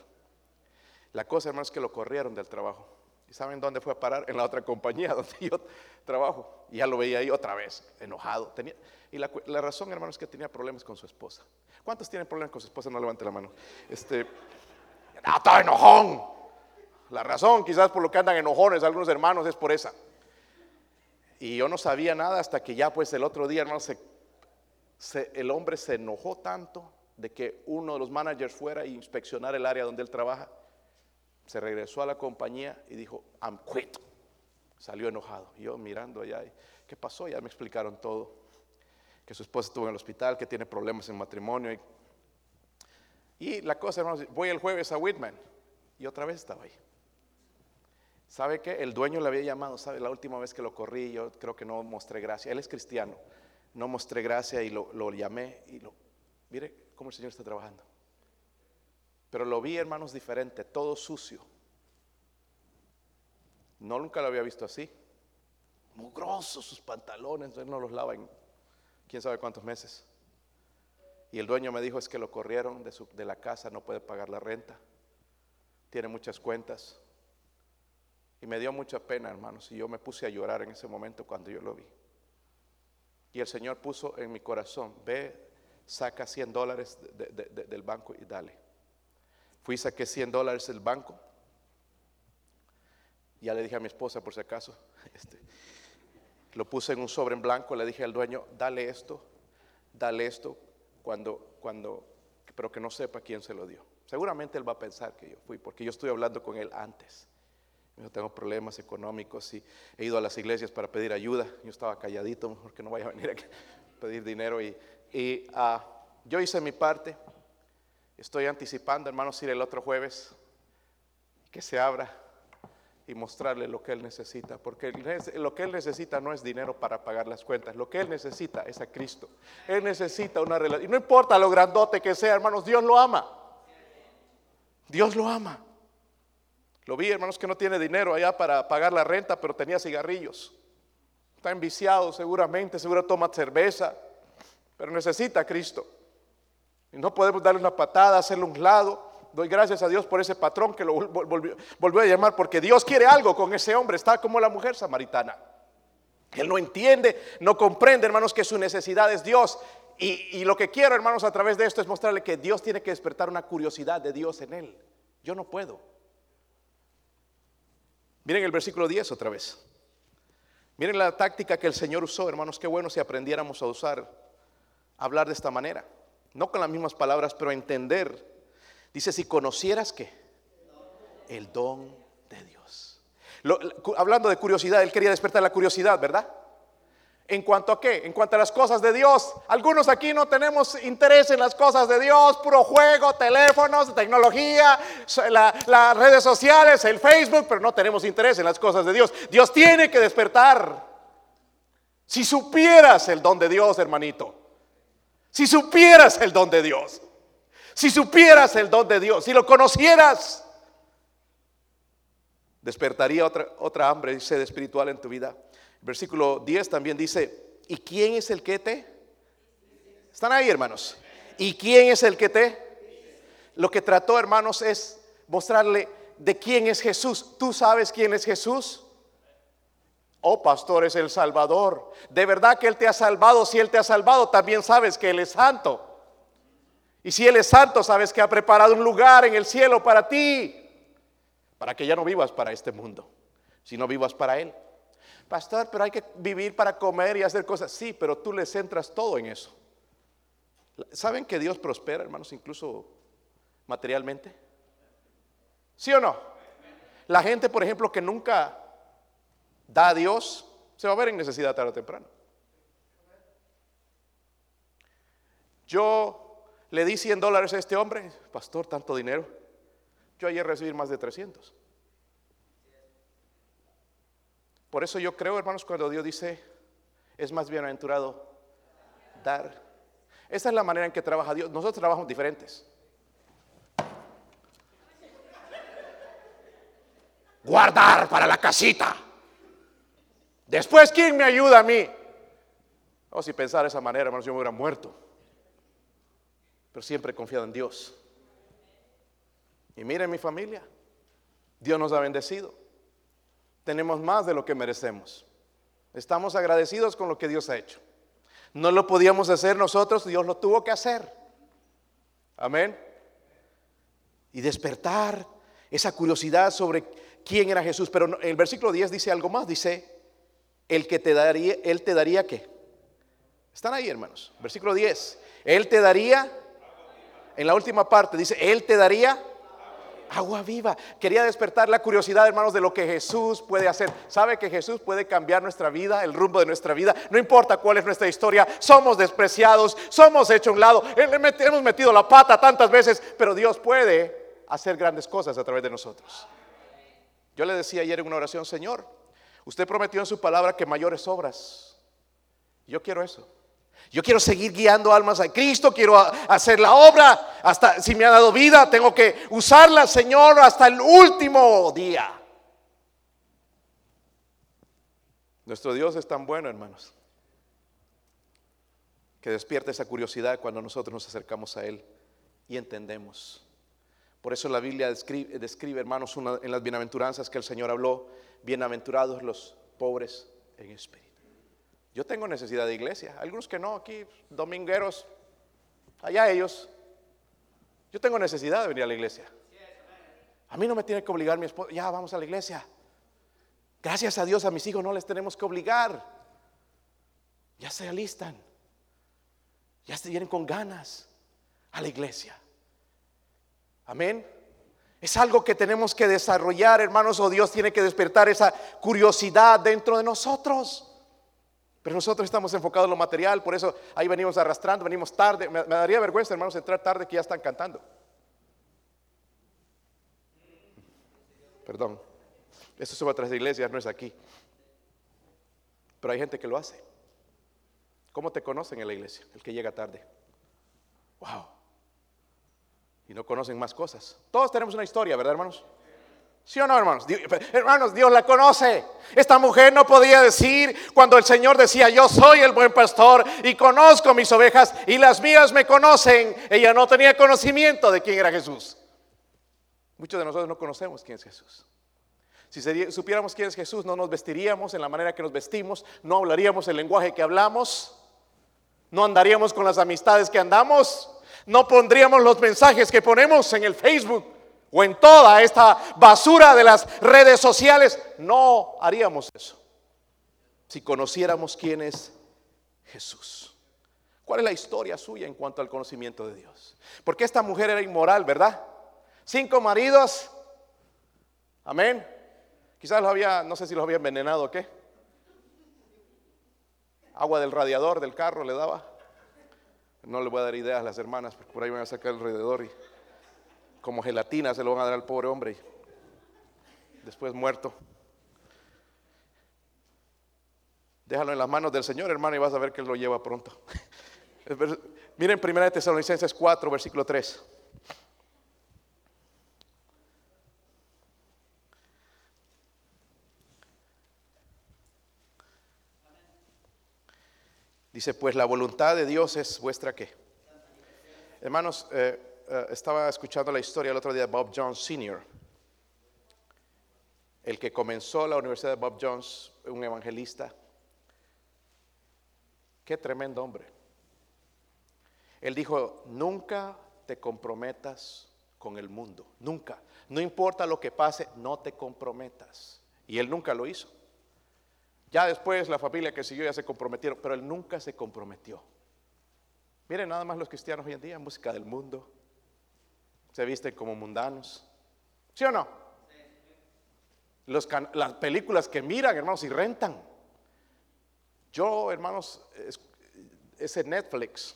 S1: La cosa, hermanos, es que lo corrieron del trabajo. ¿Y saben dónde fue a parar? En la otra compañía donde yo trabajo. Y ya lo veía ahí otra vez, enojado. Y la, razón, hermanos, es que tenía problemas con su esposa. ¿Cuántos tienen problemas con su esposa? No levante la mano. Este, ah, está enojón. La razón, quizás por lo que andan enojones algunos hermanos, es por esa. Y yo no sabía nada hasta que ya, pues, el otro día, hermanos, el hombre se enojó tanto de que uno de los managers fuera a inspeccionar el área donde él trabaja. Se regresó a la compañía y dijo, I'm quit. Salió enojado. Y yo mirando allá, ¿qué pasó? Ya me explicaron todo que su esposa estuvo en el hospital, que tiene problemas en matrimonio. Y, la cosa, hermanos, voy el jueves a Whitman y otra vez estaba ahí. ¿Sabe qué? El dueño le había llamado, ¿sabe? La última vez que lo corrí, yo creo que no mostré gracia. Él es cristiano. No mostré gracia y lo, lo llamé y lo... Mire cómo el Señor está trabajando. Pero lo vi, hermanos, diferente, todo sucio. No nunca lo había visto así. Mugrosos sus pantalones, él no los lava en quién sabe cuántos meses. Y el dueño me dijo es que lo corrieron de, de la casa, no puede pagar la renta, tiene muchas cuentas. Y me dio mucha pena, hermanos, y yo me puse a llorar en ese momento cuando yo lo vi. Y el Señor puso en mi corazón, ve, saca 100 dólares del banco y dale. Fui y saqué 100 dólares del banco. Ya le dije a mi esposa, por si acaso, este, lo puse en un sobre en blanco, le dije al dueño, dale esto, dale esto, cuando, cuando, pero que no sepa quién se lo dio. Seguramente él va a pensar que yo fui, porque yo estoy hablando con él antes. Yo tengo problemas económicos y he ido a las iglesias para pedir ayuda. Yo estaba calladito, porque no vaya a venir a pedir dinero. Y, ah, yo hice mi parte. Estoy anticipando, hermanos, ir el otro jueves, que se abra y mostrarle lo que Él necesita, porque lo que Él necesita no es dinero para pagar las cuentas, lo que Él necesita es a Cristo. Él necesita una relación, y no importa lo grandote que sea, hermanos, Dios lo ama. Dios lo ama. Lo vi, hermanos, que no tiene dinero allá para pagar la renta, pero tenía cigarrillos. Está enviciado seguramente, seguro toma cerveza, pero necesita a Cristo. No podemos darle una patada, hacerle un lado doy gracias a Dios por ese patrón que lo volvió, a llamar, porque Dios quiere algo con ese hombre, está como la mujer samaritana. Él no entiende, no comprende, hermanos, que su necesidad es Dios. Y, y, lo que quiero, hermanos, a través de esto es mostrarle que Dios tiene que despertar una curiosidad de Dios en él. Yo no puedo. Miren el versículo 10 otra vez. Miren la táctica que el Señor usó, hermanos, qué bueno si aprendiéramos a usar, hablar de esta manera. No con las mismas palabras, pero entender Dice, si conocieras que el don de Dios. hablando de curiosidad, él quería despertar la curiosidad, ¿verdad? ¿En cuanto a qué? En cuanto a las cosas de Dios. Algunos aquí no tenemos interés en las cosas de Dios, puro juego, teléfonos, tecnología, las redes sociales, el Facebook, pero no tenemos interés en las cosas de Dios. Dios tiene que despertar. Si supieras el don de Dios, hermanito. Si supieras el don de Dios. Si supieras el don de Dios, si lo conocieras, despertaría otra, otra hambre, de espiritual en tu vida. Versículo 10 también dice, ¿y quién es el que te? ¿Están ahí, hermanos? ¿Y quién es el que te? Lo que trató, hermanos, es mostrarle de quién es Jesús. ¿Tú sabes quién es Jesús? Oh, pastor, es el Salvador. De verdad que Él te ha salvado. Si Él te ha salvado, también sabes que Él es santo. Y si Él es santo, sabes que ha preparado un lugar en el cielo para ti, para que ya no vivas para este mundo, sino vivas para Él. Pastor, pero hay que vivir para comer y hacer cosas. Sí, pero tú le centras todo en eso. ¿Saben que Dios prospera, hermanos, incluso materialmente? ¿Sí o no? La gente, por ejemplo, que nunca da a Dios, se va a ver en necesidad tarde o temprano. Yo le di 100 dólares a este hombre, pastor, tanto dinero. Yo ayer recibí más de 300. Por eso yo creo, hermanos, cuando Dios dice, es más bienaventurado dar. Esa es la manera en que trabaja Dios. Nosotros trabajamos diferentes. Guardar para la casita. Después, ¿quién me ayuda a mí? O si pensara de esa manera, hermanos, yo me hubiera muerto. Pero siempre he confiado en Dios. Y miren mi familia, Dios nos ha bendecido. Tenemos más de lo que merecemos. Estamos agradecidos con lo que Dios ha hecho. No lo podíamos hacer nosotros, Dios lo tuvo que hacer. Amén. Y despertar esa curiosidad sobre quién era Jesús. Pero el versículo 10 dice algo más. Dice, el que te daría, Él te daría qué. Están ahí, hermanos. Versículo 10. Él te daría, en la última parte dice, Él te daría agua viva. Quería despertar la curiosidad, hermanos, de lo que Jesús puede hacer. ¿Sabe que Jesús puede cambiar nuestra vida, el rumbo de nuestra vida? No importa cuál es nuestra historia, somos despreciados, somos hechos a un lado, hemos metido la pata tantas veces, pero Dios puede hacer grandes cosas a través de nosotros. Yo le decía ayer en una oración, Señor, usted prometió en su palabra que mayores obras. Yo quiero eso. Yo quiero seguir guiando almas a Cristo, quiero hacer la obra, hasta si me ha dado vida, tengo que usarla, Señor, hasta el último día. Nuestro Dios es tan bueno, hermanos, que despierta esa curiosidad cuando nosotros nos acercamos a Él y entendemos. Por eso la Biblia describe, hermanos, una, en las bienaventuranzas que el Señor habló, bienaventurados los pobres en espíritu. Yo tengo necesidad de iglesia. Algunos que no, aquí, domingueros, allá ellos. Yo tengo necesidad de venir a la iglesia. A mí no me tiene que obligar mi esposo, ya vamos a la iglesia. Gracias a Dios a mis hijos no les tenemos que obligar. Ya se alistan. Ya se vienen con ganas a la iglesia. Amén. Es algo que tenemos que desarrollar, hermanos, o Dios tiene que despertar esa curiosidad dentro de nosotros. Pero nosotros estamos enfocados en lo material, por eso ahí venimos arrastrando, venimos tarde. Me, daría vergüenza, hermanos, entrar tarde que ya están cantando. Perdón, eso es otras iglesias, no es aquí. Pero hay gente que lo hace. ¿Cómo te conocen en la iglesia? El que llega tarde. Wow. Y no conocen más cosas. Todos tenemos una historia, ¿verdad, hermanos? ¿Sí o no, hermanos? hermanos, Dios la conoce. Esta mujer no podía decir cuando el Señor decía, yo soy el buen pastor y conozco mis ovejas y las mías me conocen. Ella no tenía conocimiento de quién era Jesús. Muchos de nosotros no conocemos quién es Jesús. Si supiéramos quién es Jesús, no nos vestiríamos en la manera que nos vestimos, no hablaríamos el lenguaje que hablamos, no andaríamos con las amistades que andamos, no pondríamos los mensajes que ponemos en el Facebook o en toda esta basura de las redes sociales, no haríamos eso. Si conociéramos quién es Jesús. ¿Cuál es la historia suya en cuanto al conocimiento de Dios? Porque esta mujer era inmoral, ¿verdad? Cinco maridos. Amén. Quizás los había, no sé si los había envenenado o qué. Agua del radiador del carro le daba. No le voy a dar ideas a las hermanas, porque por ahí van a sacar alrededor y como gelatina se lo van a dar al pobre hombre. Después muerto. Déjalo en las manos del Señor, hermano, y vas a ver que Él lo lleva pronto. Miren 1 Tesalonicenses 4, versículo 3. Dice, pues la voluntad de Dios es vuestra qué. Hermanos, eh, eh, estaba escuchando la historia el otro día de Bob Jones Sr., el que comenzó la Universidad de Bob Jones, un evangelista. Qué tremendo hombre. Él dijo, nunca te comprometas con el mundo, nunca. No importa lo que pase, no te comprometas. Y él nunca lo hizo. Ya después la familia que siguió ya se comprometieron, pero él nunca se comprometió. Miren nada más los cristianos hoy en día, música del mundo, se visten como mundanos. ¿Sí o no? las películas que miran, hermanos, y rentan. Yo, hermanos, ese Netflix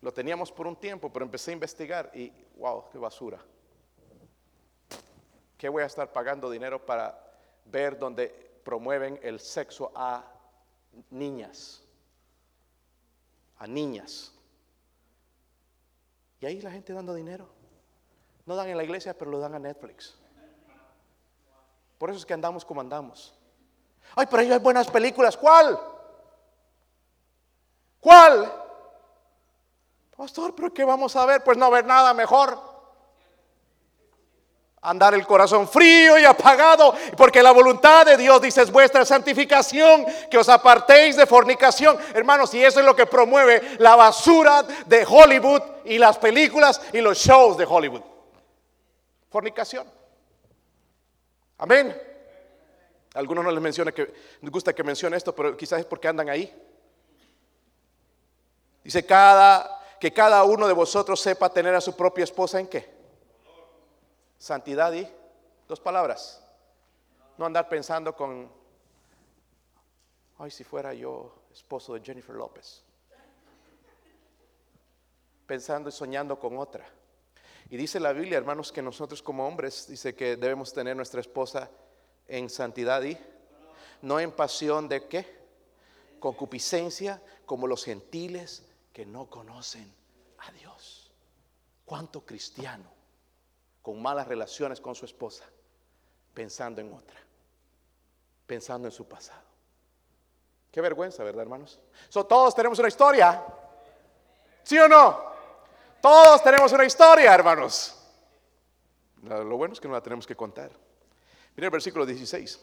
S1: lo teníamos por un tiempo, pero empecé a investigar y, wow, qué basura. ¿Qué voy a estar pagando dinero para ver donde promueven el sexo a niñas? A niñas. Y ahí la gente dando dinero. No dan en la iglesia, pero lo dan a Netflix. Por eso es que andamos como andamos. Ay, pero hay buenas películas. ¿Cuál? ¿Cuál? Pastor, pero ¿qué vamos a ver? Pues no ver nada mejor. Andar el corazón frío y apagado, porque la voluntad de Dios dice es vuestra santificación, que os apartéis de fornicación. Hermanos, y eso es lo que promueve la basura de Hollywood y las películas y los shows de Hollywood. Fornicación. Amén. algunos no les menciona que les gusta que mencione esto, pero quizás es porque andan ahí. Dice cada que cada uno de vosotros sepa tener a su propia esposa en qué? Santidad y dos palabras. No andar pensando con, ay, si fuera yo esposo de Jennifer López. Pensando y soñando con otra. Y dice la Biblia, hermanos, que nosotros como hombres, dice que debemos tener nuestra esposa en santidad y no en pasión de qué? Concupiscencia, como los gentiles que no conocen a Dios. ¿Cuánto cristiano con malas relaciones con su esposa, pensando en otra, pensando en su pasado. Qué vergüenza, ¿verdad, hermanos? todos tenemos una historia. ¿Sí o no? Todos tenemos una historia, hermanos. Lo bueno es que no la tenemos que contar. Mira el versículo 16.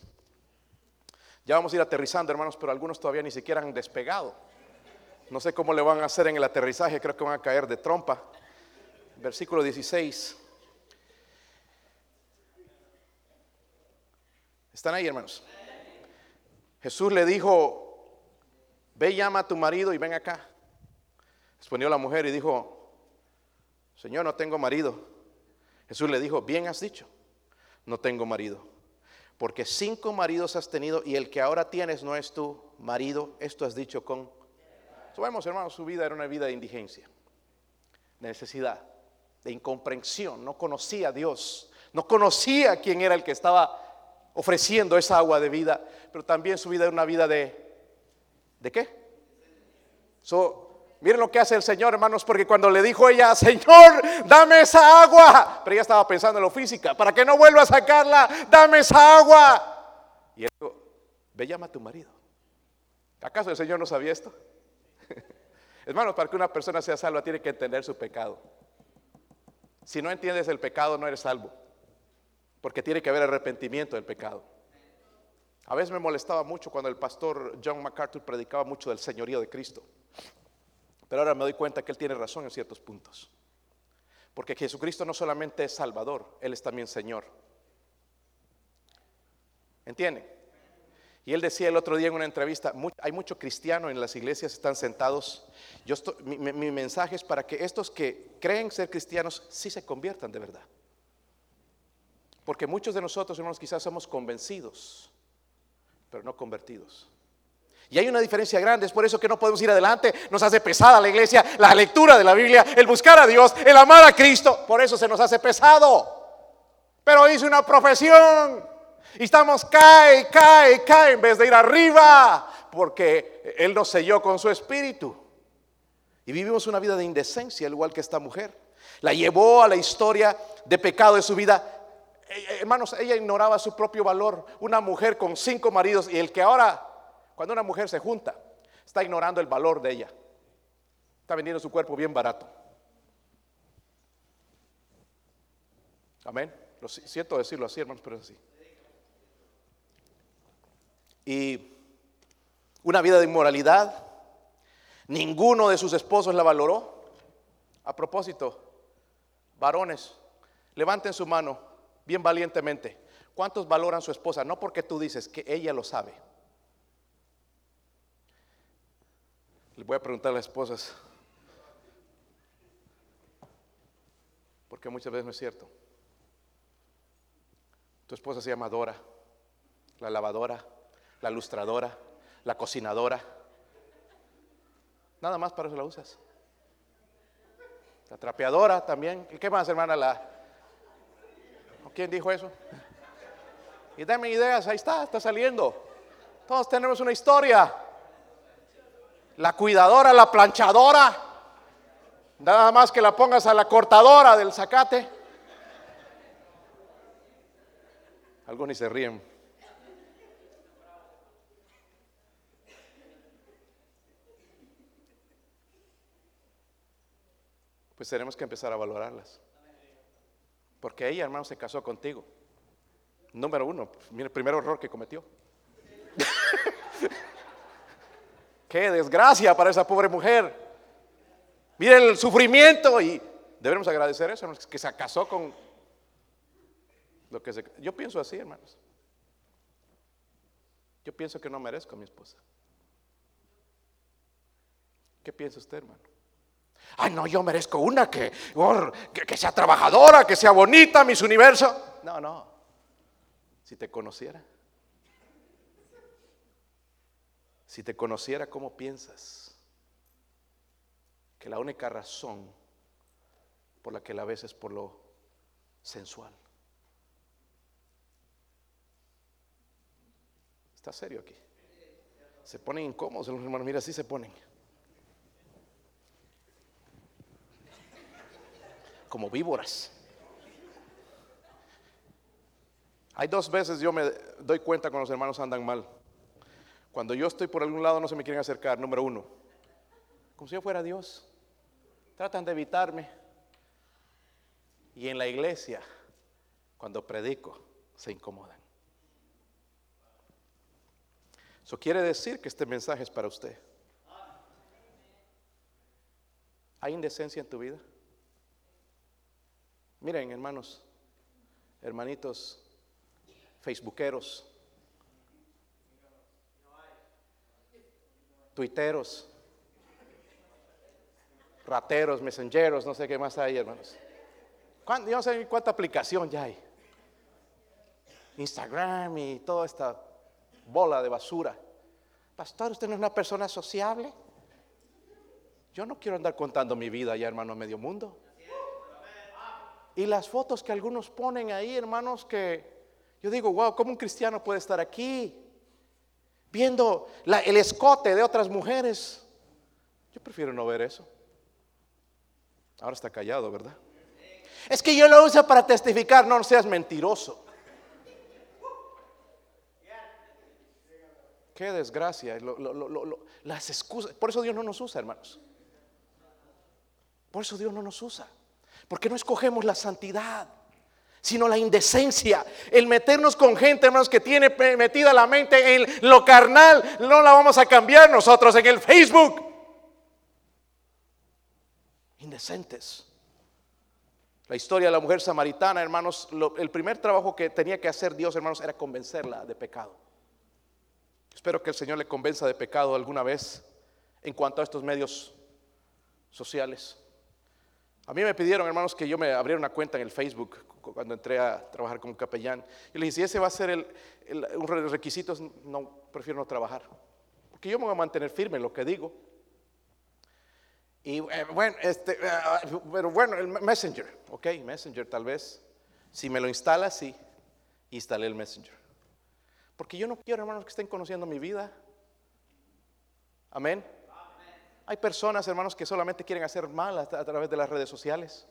S1: Ya vamos a ir aterrizando, hermanos, pero algunos todavía ni siquiera han despegado. No sé cómo le van a hacer en el aterrizaje, creo que van a caer de trompa. Versículo 16. ¿Están ahí, hermanos? Jesús le dijo, ve llama a tu marido y ven acá. Respondió la mujer y dijo, Señor, no tengo marido. Jesús le dijo, bien has dicho, no tengo marido. Porque cinco maridos has tenido y el que ahora tienes no es tu marido. Esto has dicho con... Sabemos, hermanos, su vida era una vida de indigencia, de necesidad, de incomprensión. No conocía a Dios, no conocía quién era el que estaba ofreciendo esa agua de vida, pero también su vida es una vida de, ¿de qué? miren lo que hace el Señor, hermanos, porque cuando le dijo ella, Señor, dame esa agua, pero ella estaba pensando en lo física, para que no vuelva a sacarla, dame esa agua. Y él dijo, ve llama a tu marido. ¿Acaso el Señor no sabía esto? Hermanos, para que una persona sea salva tiene que entender su pecado. Si no entiendes el pecado, no eres salvo porque tiene que haber arrepentimiento del pecado. A veces me molestaba mucho cuando el pastor John MacArthur predicaba mucho del señorío de Cristo. Pero ahora me doy cuenta que él tiene razón en ciertos puntos. Porque Jesucristo no solamente es Salvador, Él es también Señor. ¿Entienden? Y él decía el otro día en una entrevista, hay mucho cristiano en las iglesias, están sentados. Yo mi, mi mensaje es para que estos que creen ser cristianos sí se conviertan de verdad. Porque muchos de nosotros, hermanos, quizás somos convencidos, pero no convertidos. Y hay una diferencia grande, es por eso que no podemos ir adelante, nos hace pesada la iglesia, la lectura de la Biblia, el buscar a Dios, el amar a Cristo, por eso se nos hace pesado. Pero hice una profesión y estamos cae, cae, cae en vez de ir arriba, porque Él nos selló con su espíritu. Y vivimos una vida de indecencia, al igual que esta mujer. La llevó a la historia de pecado de su vida hermanos, ella ignoraba su propio valor. Una mujer con cinco maridos y el que ahora, cuando una mujer se junta, está ignorando el valor de ella. Está vendiendo su cuerpo bien barato. Amén. Lo siento decirlo así, hermanos, pero es así. Y una vida de inmoralidad. Ninguno de sus esposos la valoró. A propósito, varones, levanten su mano bien valientemente. ¿Cuántos valoran su esposa? No porque tú dices que ella lo sabe. Le voy a preguntar a las esposas. Porque muchas veces no es cierto. Tu esposa se llama Dora, la lavadora, la lustradora, la cocinadora. Nada más para eso la usas. La trapeadora también. ¿Y qué más, hermana? La, ¿Quién dijo eso? Y dame ideas, ahí está, está saliendo. Todos tenemos una historia. La cuidadora, la planchadora. Nada más que la pongas a la cortadora del zacate. Algunos ni se ríen. Pues tenemos que empezar a valorarlas. Porque ella, hermano, se casó contigo. Número uno, mire el primer error que cometió. Qué desgracia para esa pobre mujer. Mire el sufrimiento y debemos agradecer eso, que se casó con lo que se... Yo pienso así, hermanos. Yo pienso que no merezco a mi esposa. ¿Qué piensa usted, hermano? Ay, no, yo merezco una que, que, sea trabajadora, que sea bonita, mis universo. No, no. Si te conociera. Si te conociera cómo piensas. Que la única razón por la que la ves es por lo sensual. Está serio aquí. Se ponen incómodos los hermanos. Mira, así se ponen. Como víboras. Hay dos veces yo me doy cuenta cuando los hermanos andan mal. Cuando yo estoy por algún lado no se me quieren acercar, número uno. Como si yo fuera Dios. Tratan de evitarme. Y en la iglesia, cuando predico, se incomodan. Eso quiere decir que este mensaje es para usted. ¿Hay indecencia en tu vida? Miren, hermanos, hermanitos, facebookeros, tuiteros, rateros, mensajeros, no sé qué más hay, hermanos. Yo no sé cuánta aplicación ya hay. Instagram y toda esta bola de basura. Pastor, ¿usted no es una persona sociable? Yo no quiero andar contando mi vida ya, hermano, a medio mundo. Y las fotos que algunos ponen ahí, hermanos, que yo digo, wow, ¿cómo un cristiano puede estar aquí? Viendo el escote de otras mujeres. Yo prefiero no ver eso. Ahora está callado, ¿verdad? Es que yo lo uso para testificar, no, seas mentiroso. Qué desgracia, las excusas. Por eso Dios no nos usa, hermanos. Por eso Dios no nos usa. Porque no escogemos la santidad, sino la indecencia. El meternos con gente, hermanos, que tiene metida la mente en lo carnal, no la vamos a cambiar nosotros en el Facebook. Indecentes. La historia de la mujer samaritana, hermanos, el primer trabajo que tenía que hacer Dios, hermanos, era convencerla de pecado. Espero que el Señor le convenza de pecado alguna vez en cuanto a estos medios sociales. A mí me pidieron, hermanos, que yo me abriera una cuenta en el Facebook cuando entré a trabajar como capellán. Y le dije, si ese va a ser el, un requisito, no, prefiero no trabajar. Porque yo me voy a mantener firme en lo que digo. Y eh, bueno, este, eh, pero bueno, el Messenger, ok, Messenger tal vez. Si me lo instala, sí, instalé el Messenger. Porque yo no quiero, hermanos, que estén conociendo mi vida. Amén. Hay personas, hermanos, que solamente quieren hacer mal a, través de las redes sociales.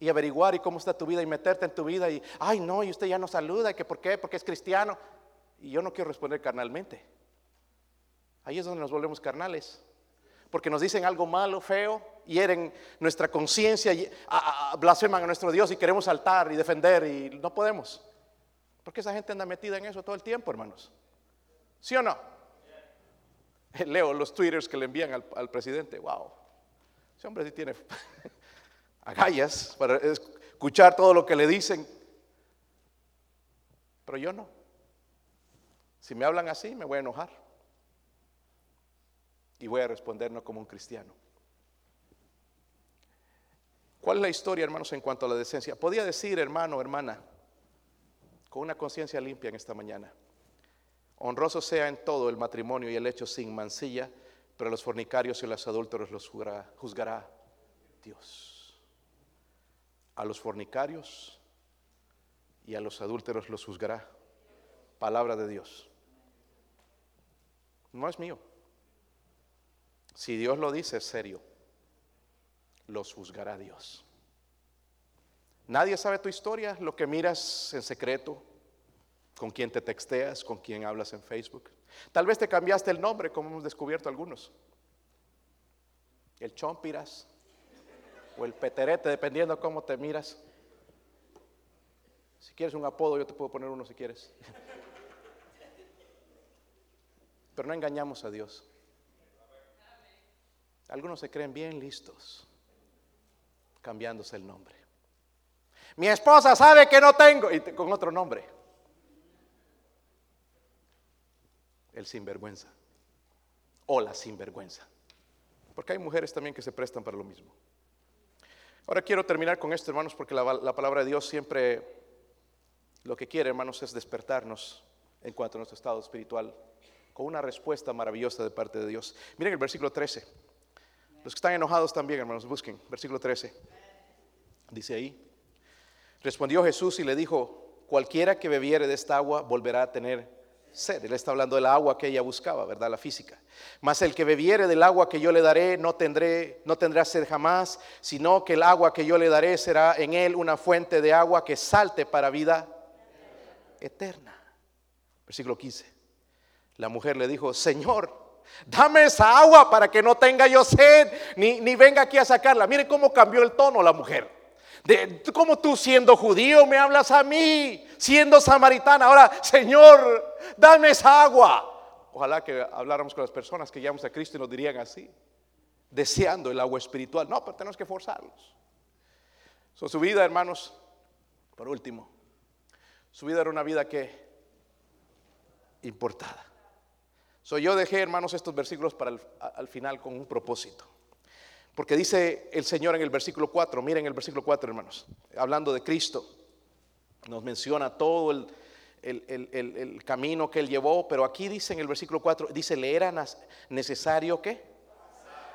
S1: Y averiguar y cómo está tu vida y meterte en tu vida y, ay no, y usted ya no saluda, por qué, porque es cristiano. Y yo no quiero responder carnalmente. Ahí es donde nos volvemos carnales. Porque nos dicen algo malo, feo, hieren nuestra conciencia, blasfeman a nuestro Dios y queremos saltar y defender y no podemos. Porque esa gente anda metida en eso todo el tiempo, hermanos. ¿Sí o no? Leo los twitters que le envían al, presidente. Wow, ese hombre sí tiene agallas para escuchar todo lo que le dicen. Pero yo no. Si me hablan así, me voy a enojar. Y voy a responder no como un cristiano. ¿Cuál es la historia, hermanos, en cuanto a la decencia? Podía decir, hermano, hermana, con una conciencia limpia en esta mañana. Honroso sea en todo el matrimonio y el hecho sin mancilla, pero los fornicarios y los adúlteros los juzgará, Dios. A los fornicarios y a los adúlteros los juzgará. Palabra de Dios. No es mío. Si Dios lo dice, es serio. Los juzgará Dios. Nadie sabe tu historia, lo que miras en secreto, con quien te texteas, con quien hablas en Facebook. Tal vez te cambiaste el nombre, como hemos descubierto algunos. El Chompiras. o el peterete, dependiendo cómo te miras. Si quieres un apodo, yo te puedo poner uno si quieres. Pero no engañamos a Dios. Algunos se creen bien listos cambiándose el nombre. Mi esposa sabe que no tengo y con otro nombre. El sinvergüenza o la sinvergüenza. Porque hay mujeres también que se prestan para lo mismo. Ahora quiero terminar con esto, hermanos, porque la, la palabra de Dios siempre lo que quiere, hermanos, es despertarnos en cuanto a nuestro estado espiritual con una respuesta maravillosa de parte de Dios. Miren el versículo 13. Los que están enojados también, hermanos, busquen. Versículo 13. Dice ahí. Respondió Jesús y le dijo, cualquiera que bebiere de esta agua volverá a tener sed. Él está hablando del agua que ella buscaba, ¿verdad? La física. Mas el que bebiere del agua que yo le daré no tendré no tendrá sed jamás, sino que el agua que yo le daré será en él una fuente de agua que salte para vida eterna. Versículo 15. La mujer le dijo, Señor, dame esa agua para que no tenga yo sed, ni, ni venga aquí a sacarla. Mire cómo cambió el tono la mujer. De, como tú siendo judío me hablas a mí, siendo samaritana. Ahora, Señor, dame esa agua. Ojalá que habláramos con las personas que llamamos a Cristo y nos dirían así, deseando el agua espiritual. No, pero tenemos que forzarlos. su vida, hermanos, por último, su vida era una vida que importada. So, yo dejé, hermanos, estos versículos para el, al final con un propósito. Porque dice el Señor en el versículo 4, miren el versículo 4, hermanos, hablando de Cristo, nos menciona todo el, el, el, el, camino que él llevó, pero aquí dice en el versículo 4, dice, le era necesario que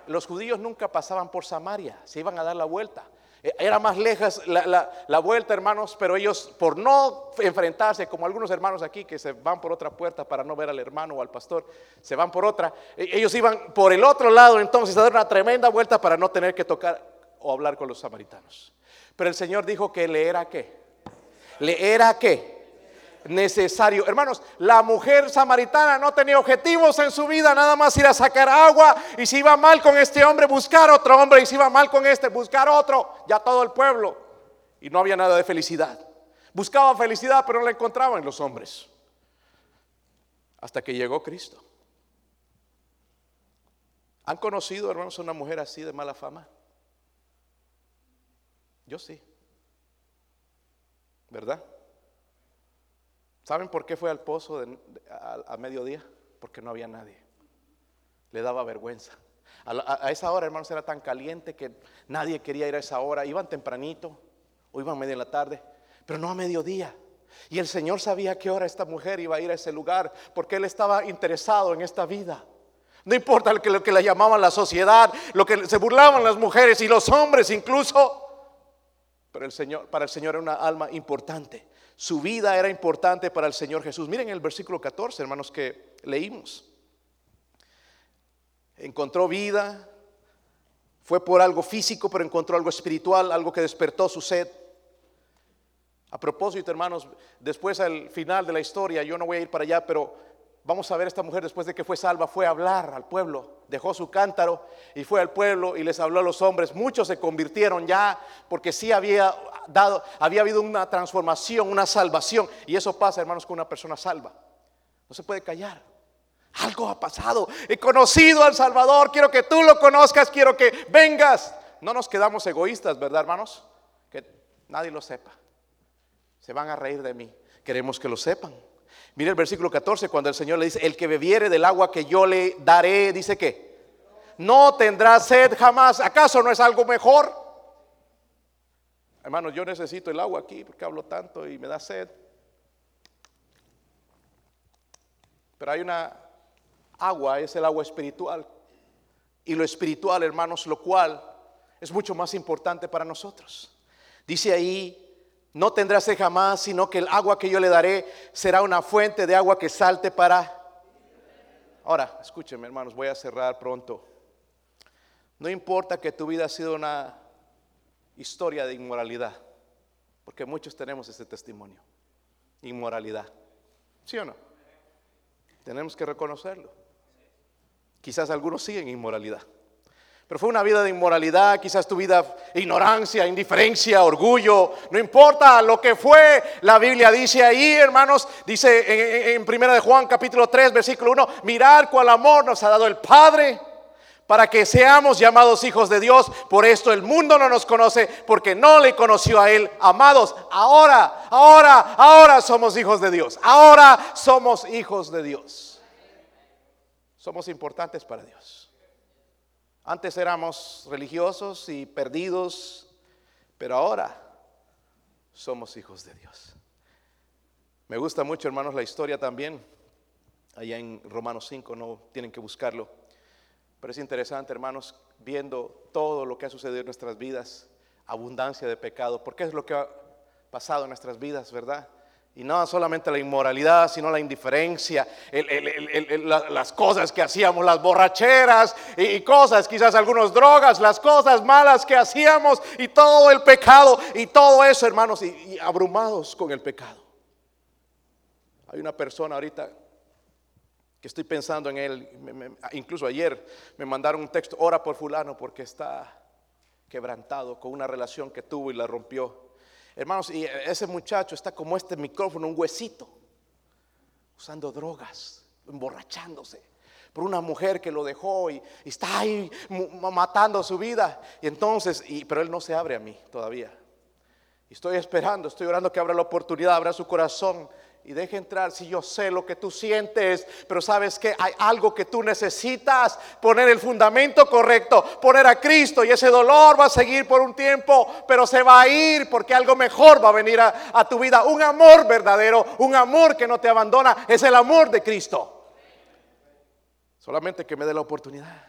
S1: los judíos nunca pasaban por Samaria, se iban a dar la vuelta. Era más lejos la, vuelta, hermanos, pero ellos por no enfrentarse, como algunos hermanos aquí que se van por otra puerta para no ver al hermano o al pastor, se van por otra, e, ellos iban por el otro lado entonces a dar una tremenda vuelta para no tener que tocar o hablar con los samaritanos. Pero el Señor dijo que le era qué? Le era qué? Necesario. Hermanos, la mujer samaritana no tenía objetivos en su vida, nada más ir a sacar agua y si iba mal con este hombre, buscar otro hombre y si iba mal con este, buscar otro, ya todo el pueblo. Y no había nada de felicidad. Buscaba felicidad, pero no la encontraba en los hombres. Hasta que llegó Cristo. ¿Han conocido, hermanos, una mujer así de mala fama? Yo sí. ¿Verdad? ¿Saben por qué fue al pozo a, mediodía? Porque no había nadie. Le daba vergüenza. A, esa hora, hermanos, era tan caliente que nadie quería ir a esa hora. Iban tempranito o iban media en la tarde, pero no a mediodía. Y el Señor sabía qué hora esta mujer iba a ir a ese lugar, porque Él estaba interesado en esta vida. No importa lo que, lo que la llamaban la sociedad, lo que se burlaban las mujeres y los hombres incluso. Pero el Señor, para el Señor era una alma importante. Su vida era importante para el Señor Jesús. Miren el versículo 14, hermanos, que leímos. Encontró vida, fue por algo físico, pero encontró algo espiritual, algo que despertó su sed. A propósito, hermanos, después al final de la historia, yo no voy a ir para allá, pero vamos a ver esta mujer después de que fue salva, fue a hablar al pueblo, dejó su cántaro y fue al pueblo y les habló a los hombres. Muchos se convirtieron ya porque sí había dado, había habido una transformación, una salvación. Y eso pasa, hermanos, con una persona salva. No se puede callar. Algo ha pasado. He conocido al Salvador. Quiero que tú lo conozcas. Quiero que vengas. No nos quedamos egoístas, ¿verdad, hermanos? Que nadie lo sepa. Se van a reír de mí. Queremos que lo sepan. Mire el versículo 14 cuando el Señor le dice, el que bebiere del agua que yo le daré, dice que no tendrá sed jamás. ¿Acaso no es algo mejor? Hermanos, yo necesito el agua aquí porque hablo tanto y me da sed. Pero hay una agua, es el agua espiritual. Y lo espiritual, hermanos, lo cual es mucho más importante para nosotros. Dice ahí, no tendrá sed jamás, sino que el agua que yo le daré será una fuente de agua que salte para... Ahora, escúcheme, hermanos, voy a cerrar pronto. No importa que tu vida ha sido una historia de inmoralidad, porque muchos tenemos ese testimonio. Inmoralidad. ¿Sí o no? Tenemos que reconocerlo. Quizás algunos siguen inmoralidad. Pero fue una vida de inmoralidad, quizás tu vida ignorancia, indiferencia, orgullo, no importa lo que fue. La Biblia dice ahí, hermanos, dice en, Primera de Juan capítulo 3, versículo 1, mirar cuál amor nos ha dado el Padre para que seamos llamados hijos de Dios. Por esto el mundo no nos conoce porque no le conoció a Él. Amados, ahora, ahora, ahora somos hijos de Dios. Ahora somos hijos de Dios. Somos importantes para Dios. Antes éramos religiosos y perdidos, pero ahora somos hijos de Dios. Me gusta mucho, hermanos, la historia también. Allá en Romanos 5, no tienen que buscarlo. Pero es interesante, hermanos, viendo todo lo que ha sucedido en nuestras vidas, abundancia de pecado, porque es lo que ha pasado en nuestras vidas, ¿verdad? Y no solamente la inmoralidad, sino la indiferencia, las cosas que hacíamos, las borracheras y, cosas, quizás algunas drogas, las cosas malas que hacíamos y todo el pecado y todo eso, hermanos, y, abrumados con el pecado. Hay una persona ahorita que estoy pensando en él, incluso ayer me mandaron un texto, ora por fulano porque está quebrantado con una relación que tuvo y la rompió. Hermanos, y ese muchacho está como este micrófono, un huesito, usando drogas, emborrachándose por una mujer que lo dejó y, está ahí matando su vida. Y entonces, y, pero él no se abre a mí todavía. Y estoy esperando, estoy orando que abra la oportunidad, abra su corazón y deje entrar si yo sé lo que tú sientes, pero sabes que hay algo que tú necesitas, poner el fundamento correcto, poner a Cristo y ese dolor va a seguir por un tiempo, pero se va a ir porque algo mejor va a venir a, tu vida. Un amor verdadero, un amor que no te abandona, es el amor de Cristo. Solamente que me dé la oportunidad.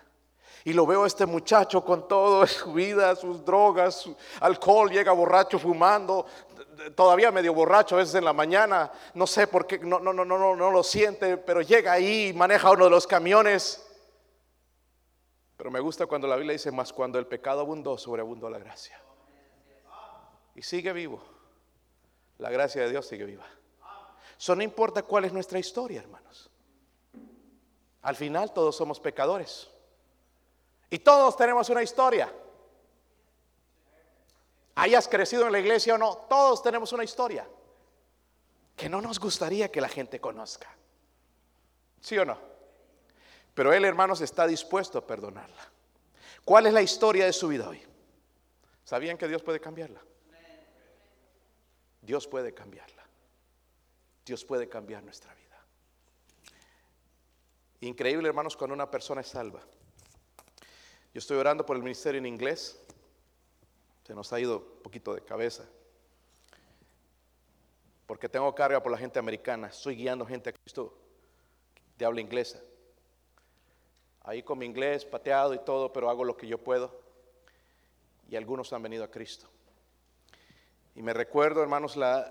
S1: Y lo veo a este muchacho con toda su vida, sus drogas, su alcohol, llega borracho fumando, todavía medio borracho a veces en la mañana, no sé por qué, no, no, no, no, no lo siente, pero llega ahí y maneja uno de los camiones. Pero me gusta cuando la Biblia dice, más cuando el pecado abundó, sobreabundó la gracia. Y sigue vivo. La gracia de Dios sigue viva. Eso no importa cuál es nuestra historia, hermanos. Al final todos somos pecadores. Y todos tenemos una historia hayas crecido en la iglesia o no, todos tenemos una historia que no nos gustaría que la gente conozca. ¿Sí o no? Pero él, hermanos, está dispuesto a perdonarla. ¿Cuál es la historia de su vida hoy? ¿Sabían que Dios puede cambiarla? Dios puede cambiarla. Dios puede cambiar nuestra vida. Increíble, hermanos, cuando una persona es salva. Yo estoy orando por el ministerio en inglés se nos ha ido un poquito de cabeza. Porque tengo carga por la gente americana. Estoy guiando gente a Cristo de habla inglesa. Ahí con mi inglés pateado y todo, pero hago lo que yo puedo. Y algunos han venido a Cristo. Y me recuerdo, hermanos, la,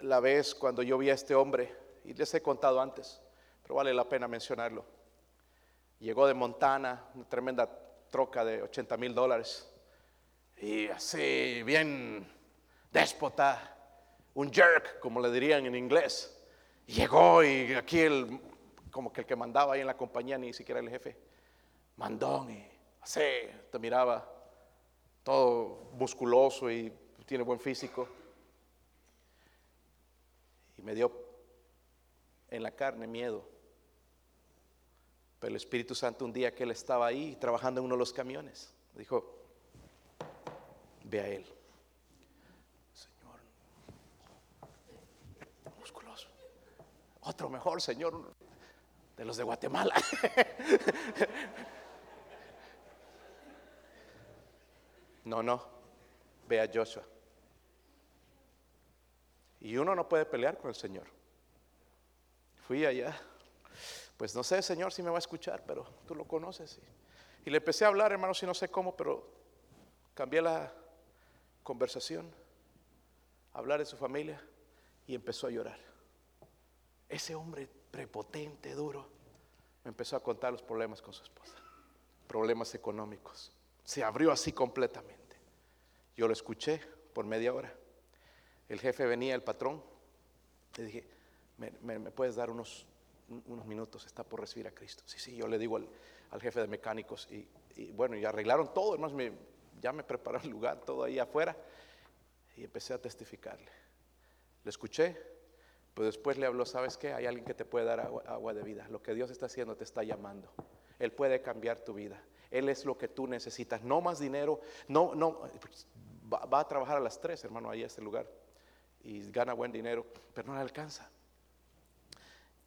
S1: la vez cuando yo vi a este hombre, y les he contado antes, pero vale la pena mencionarlo. Llegó de Montana, una tremenda troca de 80 mil dólares y así bien déspota, un jerk, como le dirían en inglés. Llegó y aquí el, como que el que mandaba ahí en la compañía, ni siquiera el jefe, mandón y así, te miraba todo musculoso y tiene buen físico. Y me dio en la carne miedo. Pero el Espíritu Santo un día que él estaba ahí trabajando en uno de los camiones, dijo, ve a Él. Señor, musculoso. Otro mejor, Señor, de los de Guatemala. No, no, ve a Joshua. Y uno no puede pelear con el Señor. Fui allá. Pues no sé, Señor, si me va a escuchar, pero tú lo conoces. Y, le empecé a hablar, hermano, si no sé cómo, pero cambié la, conversación, hablar de su familia y empezó a llorar. Ese hombre prepotente, duro, me empezó a contar los problemas con su esposa, problemas económicos. Se abrió así completamente. Yo lo escuché por media hora. El jefe venía, el patrón, le dije, ¿me, puedes dar unos unos minutos, está por recibir a Cristo. Sí, sí, yo le digo al, al jefe de mecánicos y, bueno, y arreglaron todo, hermanos, ya me preparó el lugar, todo ahí afuera, y empecé a testificarle. Le escuché, pero después le habló, ¿sabes qué? Hay alguien que te puede dar agua, de vida. Lo que Dios está haciendo te está llamando. Él puede cambiar tu vida. Él es lo que tú necesitas. No más dinero, no, no, va, a trabajar a las tres, hermano, ahí a este lugar. Y gana buen dinero, pero no le alcanza.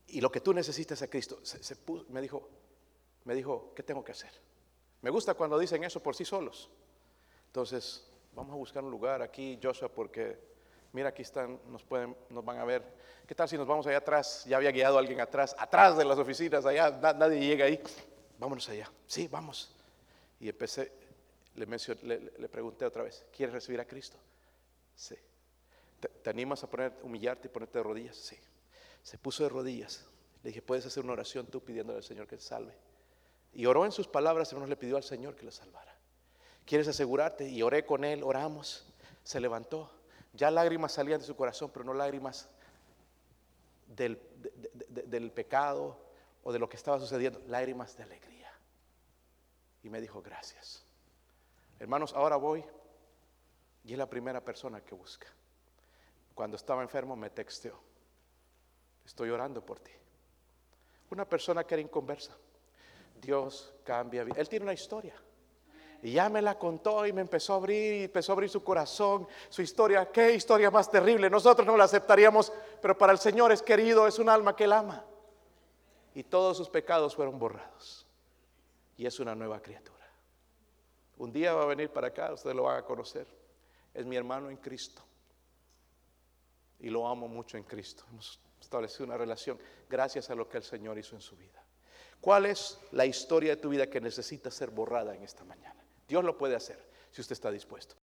S1: Y lo que tú necesitas es a Cristo. Se puso- me dijo, me dijo, ¿qué tengo que hacer? Me gusta cuando dicen eso por sí solos. Entonces, vamos a buscar un lugar aquí, Joshua, porque mira, aquí están, nos pueden, nos van a ver. ¿Qué tal si nos vamos allá atrás? Ya había guiado a alguien atrás, atrás de las oficinas, allá, na- nadie llega ahí. Vámonos allá. Sí, vamos. Y empecé, le, mencioné- le, pregunté otra vez, ¿quieres recibir a Cristo? Sí. ¿Te, animas a poner, humillarte y ponerte de rodillas? Sí. Se puso de rodillas. Le dije, ¿puedes hacer una oración tú pidiéndole al Señor que te salve? Y oró en sus palabras, hermanos, le pidió al Señor que lo salvara. ¿Quieres asegurarte? Y oré con él, oramos, se levantó. Ya lágrimas salían de su corazón, pero no lágrimas del, de- de- de- del pecado o de lo que estaba sucediendo, lágrimas de alegría. Y me dijo, gracias. Hermanos, ahora voy y es la primera persona que busca. Cuando estaba enfermo me texteó, estoy orando por ti. Una persona que era inconversa. Dios cambia. vi- Él tiene una historia. Y ya me la contó y me empezó a abrir, y empezó a abrir su corazón, su historia. Qué historia más terrible. Nosotros no la aceptaríamos, pero para el Señor es querido, es un alma que Él ama. Y todos sus pecados fueron borrados. Y es una nueva criatura. Un día va a venir para acá, ustedes lo van a conocer. Es mi hermano en Cristo. Y lo amo mucho en Cristo. Hemos establecido una relación gracias a lo que el Señor hizo en su vida. ¿Cuál es la historia de tu vida que necesita ser borrada en esta mañana? Dios lo puede hacer si usted está dispuesto.